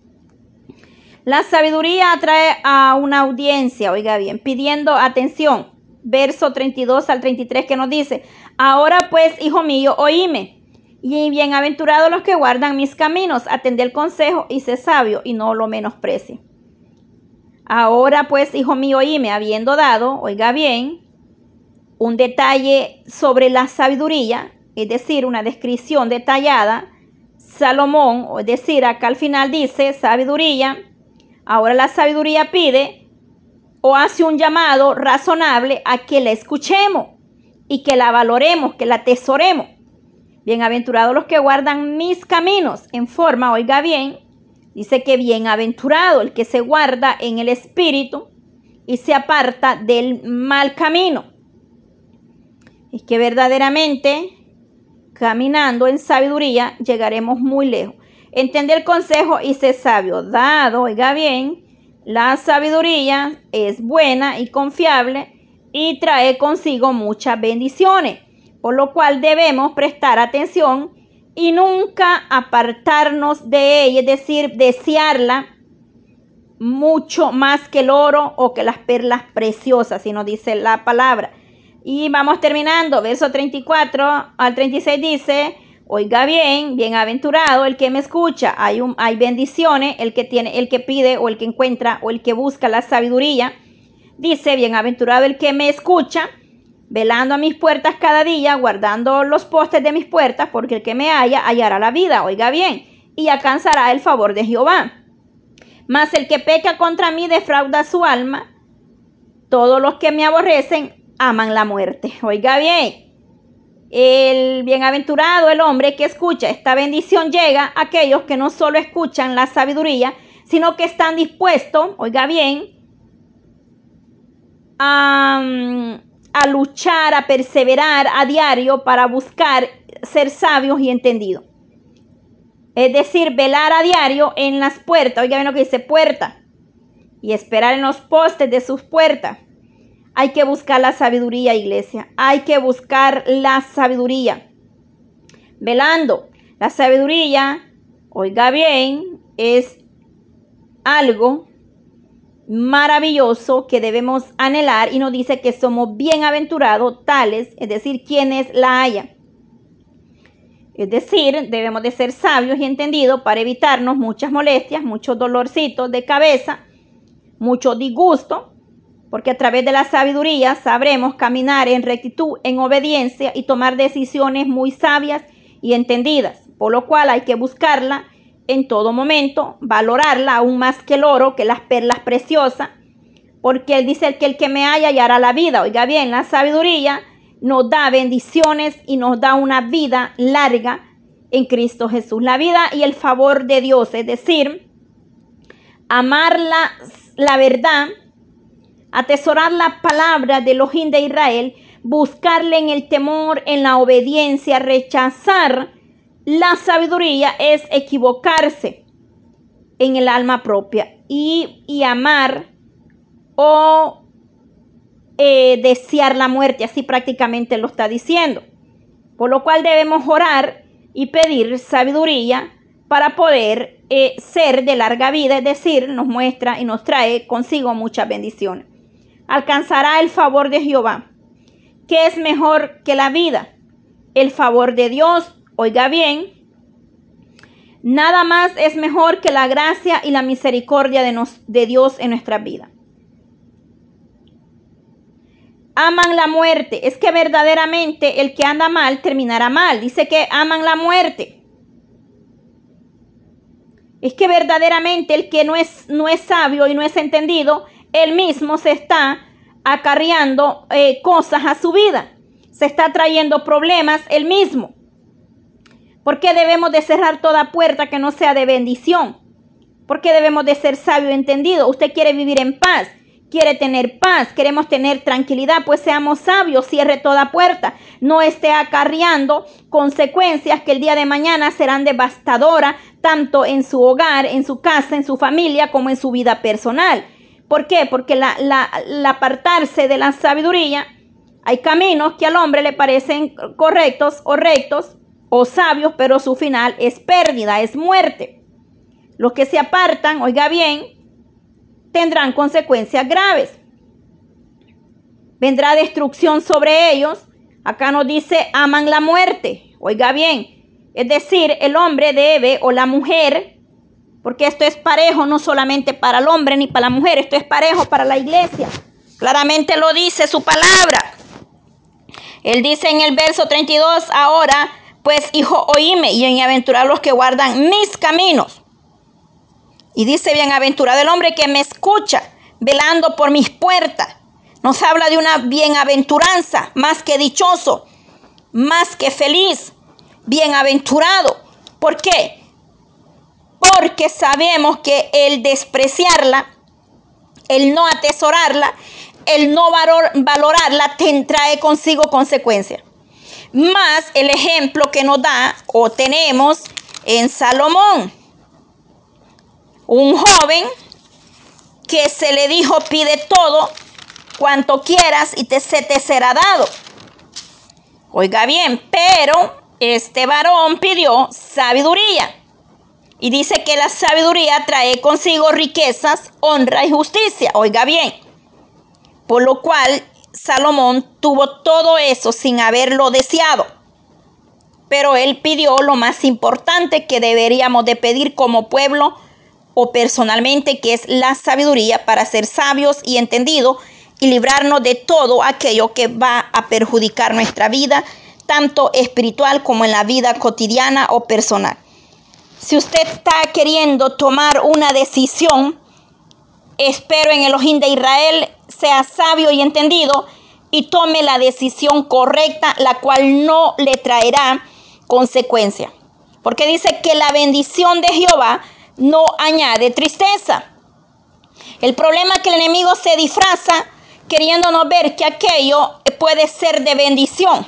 La sabiduría atrae a una audiencia, oiga bien, pidiendo atención. Verso 32 al 33 que nos dice, ahora pues, hijo mío, oíme y bienaventurados los que guardan mis caminos, atende el consejo y sé sabio y no lo menosprecie. Ahora pues, hijo mío, oíme, habiendo dado, oiga bien, un detalle sobre la sabiduría, es decir, una descripción detallada, Salomón, es decir, acá al final dice sabiduría, ahora la sabiduría pide o hace un llamado razonable a que la escuchemos y que la valoremos, que la atesoremos. Bienaventurados los que guardan mis caminos en forma, oiga bien, dice que bienaventurado el que se guarda en el espíritu y se aparta del mal camino. Es que verdaderamente caminando en sabiduría llegaremos muy lejos. Entender el consejo y ser sabio. Dado, oiga bien, la sabiduría es buena y confiable y trae consigo muchas bendiciones por lo cual debemos prestar atención y nunca apartarnos de ella, es decir, desearla mucho más que el oro o que las perlas preciosas, si nos dice la palabra. Y vamos terminando, verso 34 al 36 dice, oiga bien, bienaventurado el que me escucha, hay, un, hay bendiciones, el que tiene, el que pide o el que encuentra o el que busca la sabiduría Dice, bienaventurado el que me escucha, velando a mis puertas cada día, guardando los postes de mis puertas, porque el que me halla hallará la vida, oiga bien, y alcanzará el favor de Jehová. Mas el que peca contra mí defrauda su alma. Todos los que me aborrecen aman la muerte. Oiga bien, el bienaventurado, el hombre que escucha esta bendición llega a aquellos que no solo escuchan la sabiduría, sino que están dispuestos, oiga bien, a, a luchar, a perseverar a diario para buscar ser sabios y entendidos. Es decir, velar a diario en las puertas, oiga bien lo que dice puerta, y esperar en los postes de sus puertas hay que buscar la sabiduría, iglesia. Hay que buscar la sabiduría. Velando. La sabiduría, oiga bien, es algo maravilloso que debemos anhelar y nos dice que somos bienaventurados tales, es decir, quienes la hayan. Es decir, debemos de ser sabios y entendidos para evitarnos muchas molestias, muchos dolorcitos de cabeza, mucho disgusto, porque a través de la sabiduría sabremos caminar en rectitud, en obediencia y tomar decisiones muy sabias y entendidas, por lo cual hay que buscarla en todo momento, valorarla aún más que el oro, que las perlas preciosas, porque él dice que el que me haya hallará la vida. Oiga bien, la sabiduría nos da bendiciones y nos da una vida larga en Cristo Jesús. La vida y el favor de Dios, es decir, amar la, verdad atesorar la palabra de Elohim de Israel, buscarle en el temor, en la obediencia, rechazar la sabiduría es equivocarse en el alma propia y, y amar o eh, desear la muerte, así prácticamente lo está diciendo. Por lo cual debemos orar y pedir sabiduría para poder eh, ser de larga vida, es decir, nos muestra y nos trae consigo muchas bendiciones alcanzará el favor de Jehová. ¿Qué es mejor que la vida? El favor de Dios, oiga bien, nada más es mejor que la gracia y la misericordia de, de Dios en nuestra vida. Aman la muerte. Es que verdaderamente el que anda mal terminará mal. Dice que aman la muerte. Es que verdaderamente el que no es, no es sabio y no es entendido él mismo se está acarreando eh, cosas a su vida. Se está trayendo problemas él mismo. ¿Por qué debemos de cerrar toda puerta que no sea de bendición? ¿Por qué debemos de ser sabio entendido? Usted quiere vivir en paz, quiere tener paz, queremos tener tranquilidad, pues seamos sabios, cierre toda puerta, no esté acarreando consecuencias que el día de mañana serán devastadoras tanto en su hogar, en su casa, en su familia, como en su vida personal. ¿Por qué? Porque la, apartarse de la sabiduría, hay caminos que al hombre le parecen correctos o rectos o sabios, pero su final es pérdida, es muerte. Los que se apartan, oiga bien, tendrán consecuencias graves. Vendrá destrucción sobre ellos. Acá nos dice, aman la muerte. Oiga bien, es decir, el hombre debe o la mujer porque esto es parejo no solamente para el hombre ni para la mujer, esto es parejo para la iglesia. Claramente lo dice su palabra. Él dice en el verso 32, ahora, pues hijo, oíme y bienaventurado los que guardan mis caminos. Y dice, bienaventurado el hombre que me escucha, velando por mis puertas. Nos habla de una bienaventuranza, más que dichoso, más que feliz, bienaventurado. ¿Por qué? porque sabemos que el despreciarla, el no atesorarla, el no valorarla, te trae consigo consecuencias. Más el ejemplo que nos da o tenemos en Salomón. Un joven que se le dijo pide todo cuanto quieras y te, se te será dado. Oiga bien, pero este varón pidió sabiduría. Y dice que la sabiduría trae consigo riquezas, honra y justicia. Oiga bien. Por lo cual Salomón tuvo todo eso sin haberlo deseado. Pero él pidió lo más importante que deberíamos de pedir como pueblo o personalmente, que es la sabiduría para ser sabios y entendidos y librarnos de todo aquello que va a perjudicar nuestra vida, tanto espiritual como en la vida cotidiana o personal. Si usted está queriendo tomar una decisión, espero en el Elohim de Israel sea sabio y entendido y tome la decisión correcta, la cual no le traerá consecuencia. Porque dice que la bendición de Jehová no añade tristeza. El problema es que el enemigo se disfraza queriéndonos ver que aquello puede ser de bendición,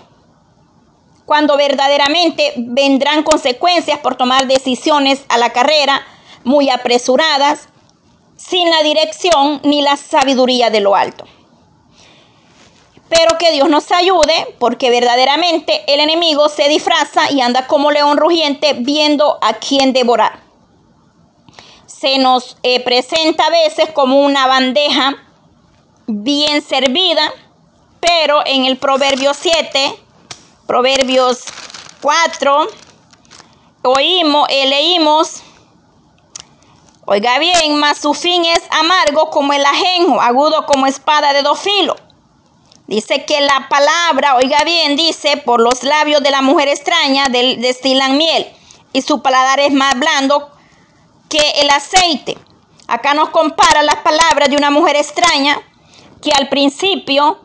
cuando verdaderamente vendrán consecuencias por tomar decisiones a la carrera muy apresuradas, sin la dirección ni la sabiduría de lo alto. Pero que Dios nos ayude, porque verdaderamente el enemigo se disfraza y anda como león rugiente viendo a quién devorar. Se nos eh, presenta a veces como una bandeja bien servida, pero en el Proverbio 7, Proverbios 4, oímos, eh, leímos, oiga bien, mas su fin es amargo como el ajenjo, agudo como espada de dos filos. Dice que la palabra, oiga bien, dice, por los labios de la mujer extraña destilan miel y su paladar es más blando que el aceite. Acá nos compara las palabras de una mujer extraña que al principio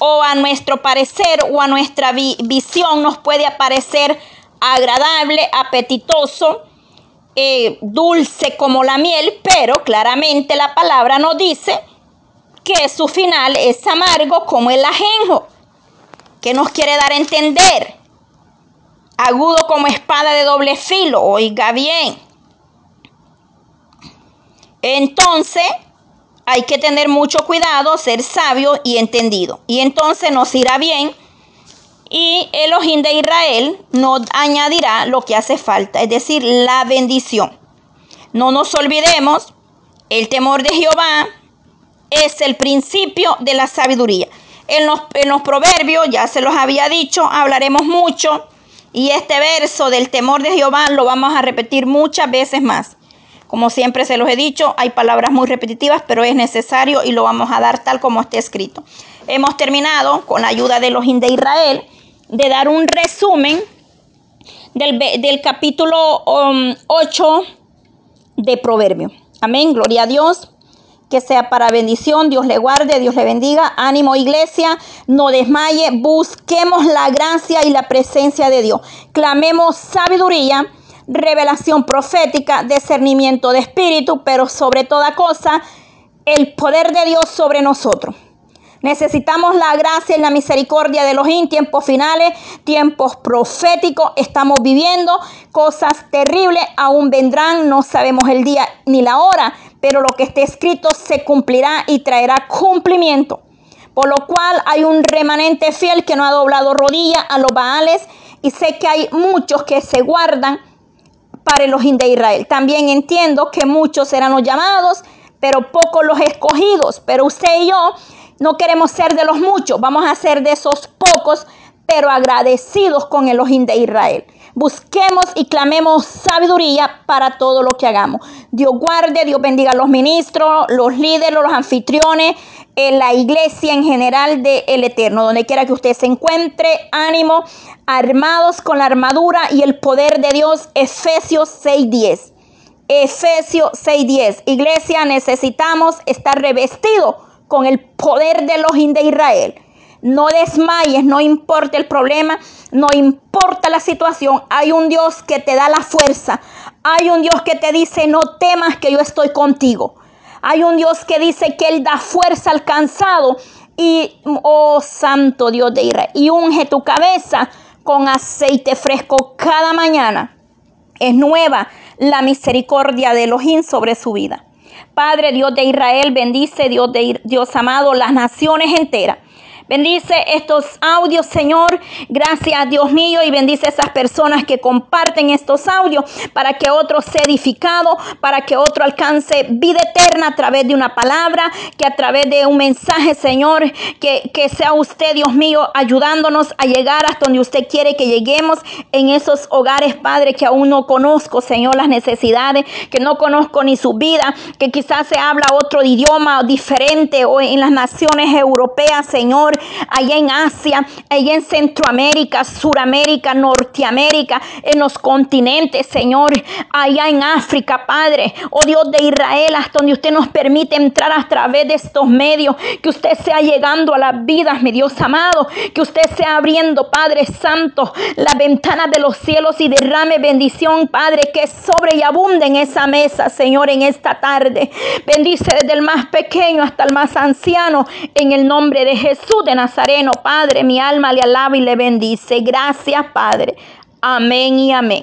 o a nuestro parecer o a nuestra visión nos puede aparecer agradable, apetitoso, eh, dulce como la miel, pero claramente la palabra nos dice que su final es amargo como el ajenjo, que nos quiere dar a entender, agudo como espada de doble filo, oiga bien. Entonces, hay que tener mucho cuidado, ser sabio y entendido. Y entonces nos irá bien y el ojín de Israel nos añadirá lo que hace falta, es decir, la bendición. No nos olvidemos, el temor de Jehová es el principio de la sabiduría. En los, en los proverbios, ya se los había dicho, hablaremos mucho. Y este verso del temor de Jehová lo vamos a repetir muchas veces más. Como siempre se los he dicho, hay palabras muy repetitivas, pero es necesario y lo vamos a dar tal como esté escrito. Hemos terminado con la ayuda de los de Israel de dar un resumen del, capítulo 8 um, de Proverbio. Amén, gloria a Dios. Que sea para bendición, Dios le guarde, Dios le bendiga. Ánimo iglesia, no desmaye, busquemos la gracia y la presencia de Dios. Clamemos sabiduría revelación profética, discernimiento de espíritu, pero sobre toda cosa, el poder de Dios sobre nosotros. Necesitamos la gracia y la misericordia de los en tiempos finales, tiempos proféticos. Estamos viviendo cosas terribles, aún vendrán, no sabemos el día ni la hora, pero lo que esté escrito se cumplirá y traerá cumplimiento. Por lo cual hay un remanente fiel que no ha doblado rodilla a los Baales y sé que hay muchos que se guardan para los de Israel. También entiendo que muchos serán los llamados, pero pocos los escogidos. Pero usted y yo no queremos ser de los muchos, vamos a ser de esos pocos, pero agradecidos con el Ojín de Israel. Busquemos y clamemos sabiduría para todo lo que hagamos. Dios guarde, Dios bendiga a los ministros, los líderes, los anfitriones, en la iglesia en general de el Eterno. Donde quiera que usted se encuentre, ánimo, armados con la armadura y el poder de Dios. Efesios 6:10. Efesios 6:10. Iglesia, necesitamos estar revestidos con el poder de los de Israel. No desmayes, no importa el problema, no importa la situación. Hay un Dios que te da la fuerza. Hay un Dios que te dice, no temas que yo estoy contigo. Hay un Dios que dice que Él da fuerza al cansado. Y, oh Santo Dios de Israel, y unge tu cabeza con aceite fresco cada mañana. Es nueva la misericordia de Elohim sobre su vida. Padre Dios de Israel, bendice Dios, de, Dios amado, las naciones enteras. Bendice estos audios, Señor. Gracias, Dios mío, y bendice a esas personas que comparten estos audios para que otro sea edificado, para que otro alcance vida eterna a través de una palabra, que a través de un mensaje, Señor, que, que sea usted, Dios mío, ayudándonos a llegar hasta donde usted quiere que lleguemos en esos hogares, Padre, que aún no conozco, Señor, las necesidades, que no conozco ni su vida, que quizás se habla otro idioma diferente o en las naciones europeas, Señor allá en Asia, allá en Centroamérica, Suramérica, Norteamérica, en los continentes, Señor, allá en África, Padre, oh Dios de Israel, hasta donde usted nos permite entrar a través de estos medios, que usted sea llegando a las vidas, mi Dios amado, que usted sea abriendo, Padre Santo, las ventanas de los cielos y derrame bendición, Padre, que sobre y abunde en esa mesa, Señor, en esta tarde. Bendice desde el más pequeño hasta el más anciano, en el nombre de De Nazareno, Padre, mi alma le alaba y le bendice. Gracias, Padre. Amén y amén.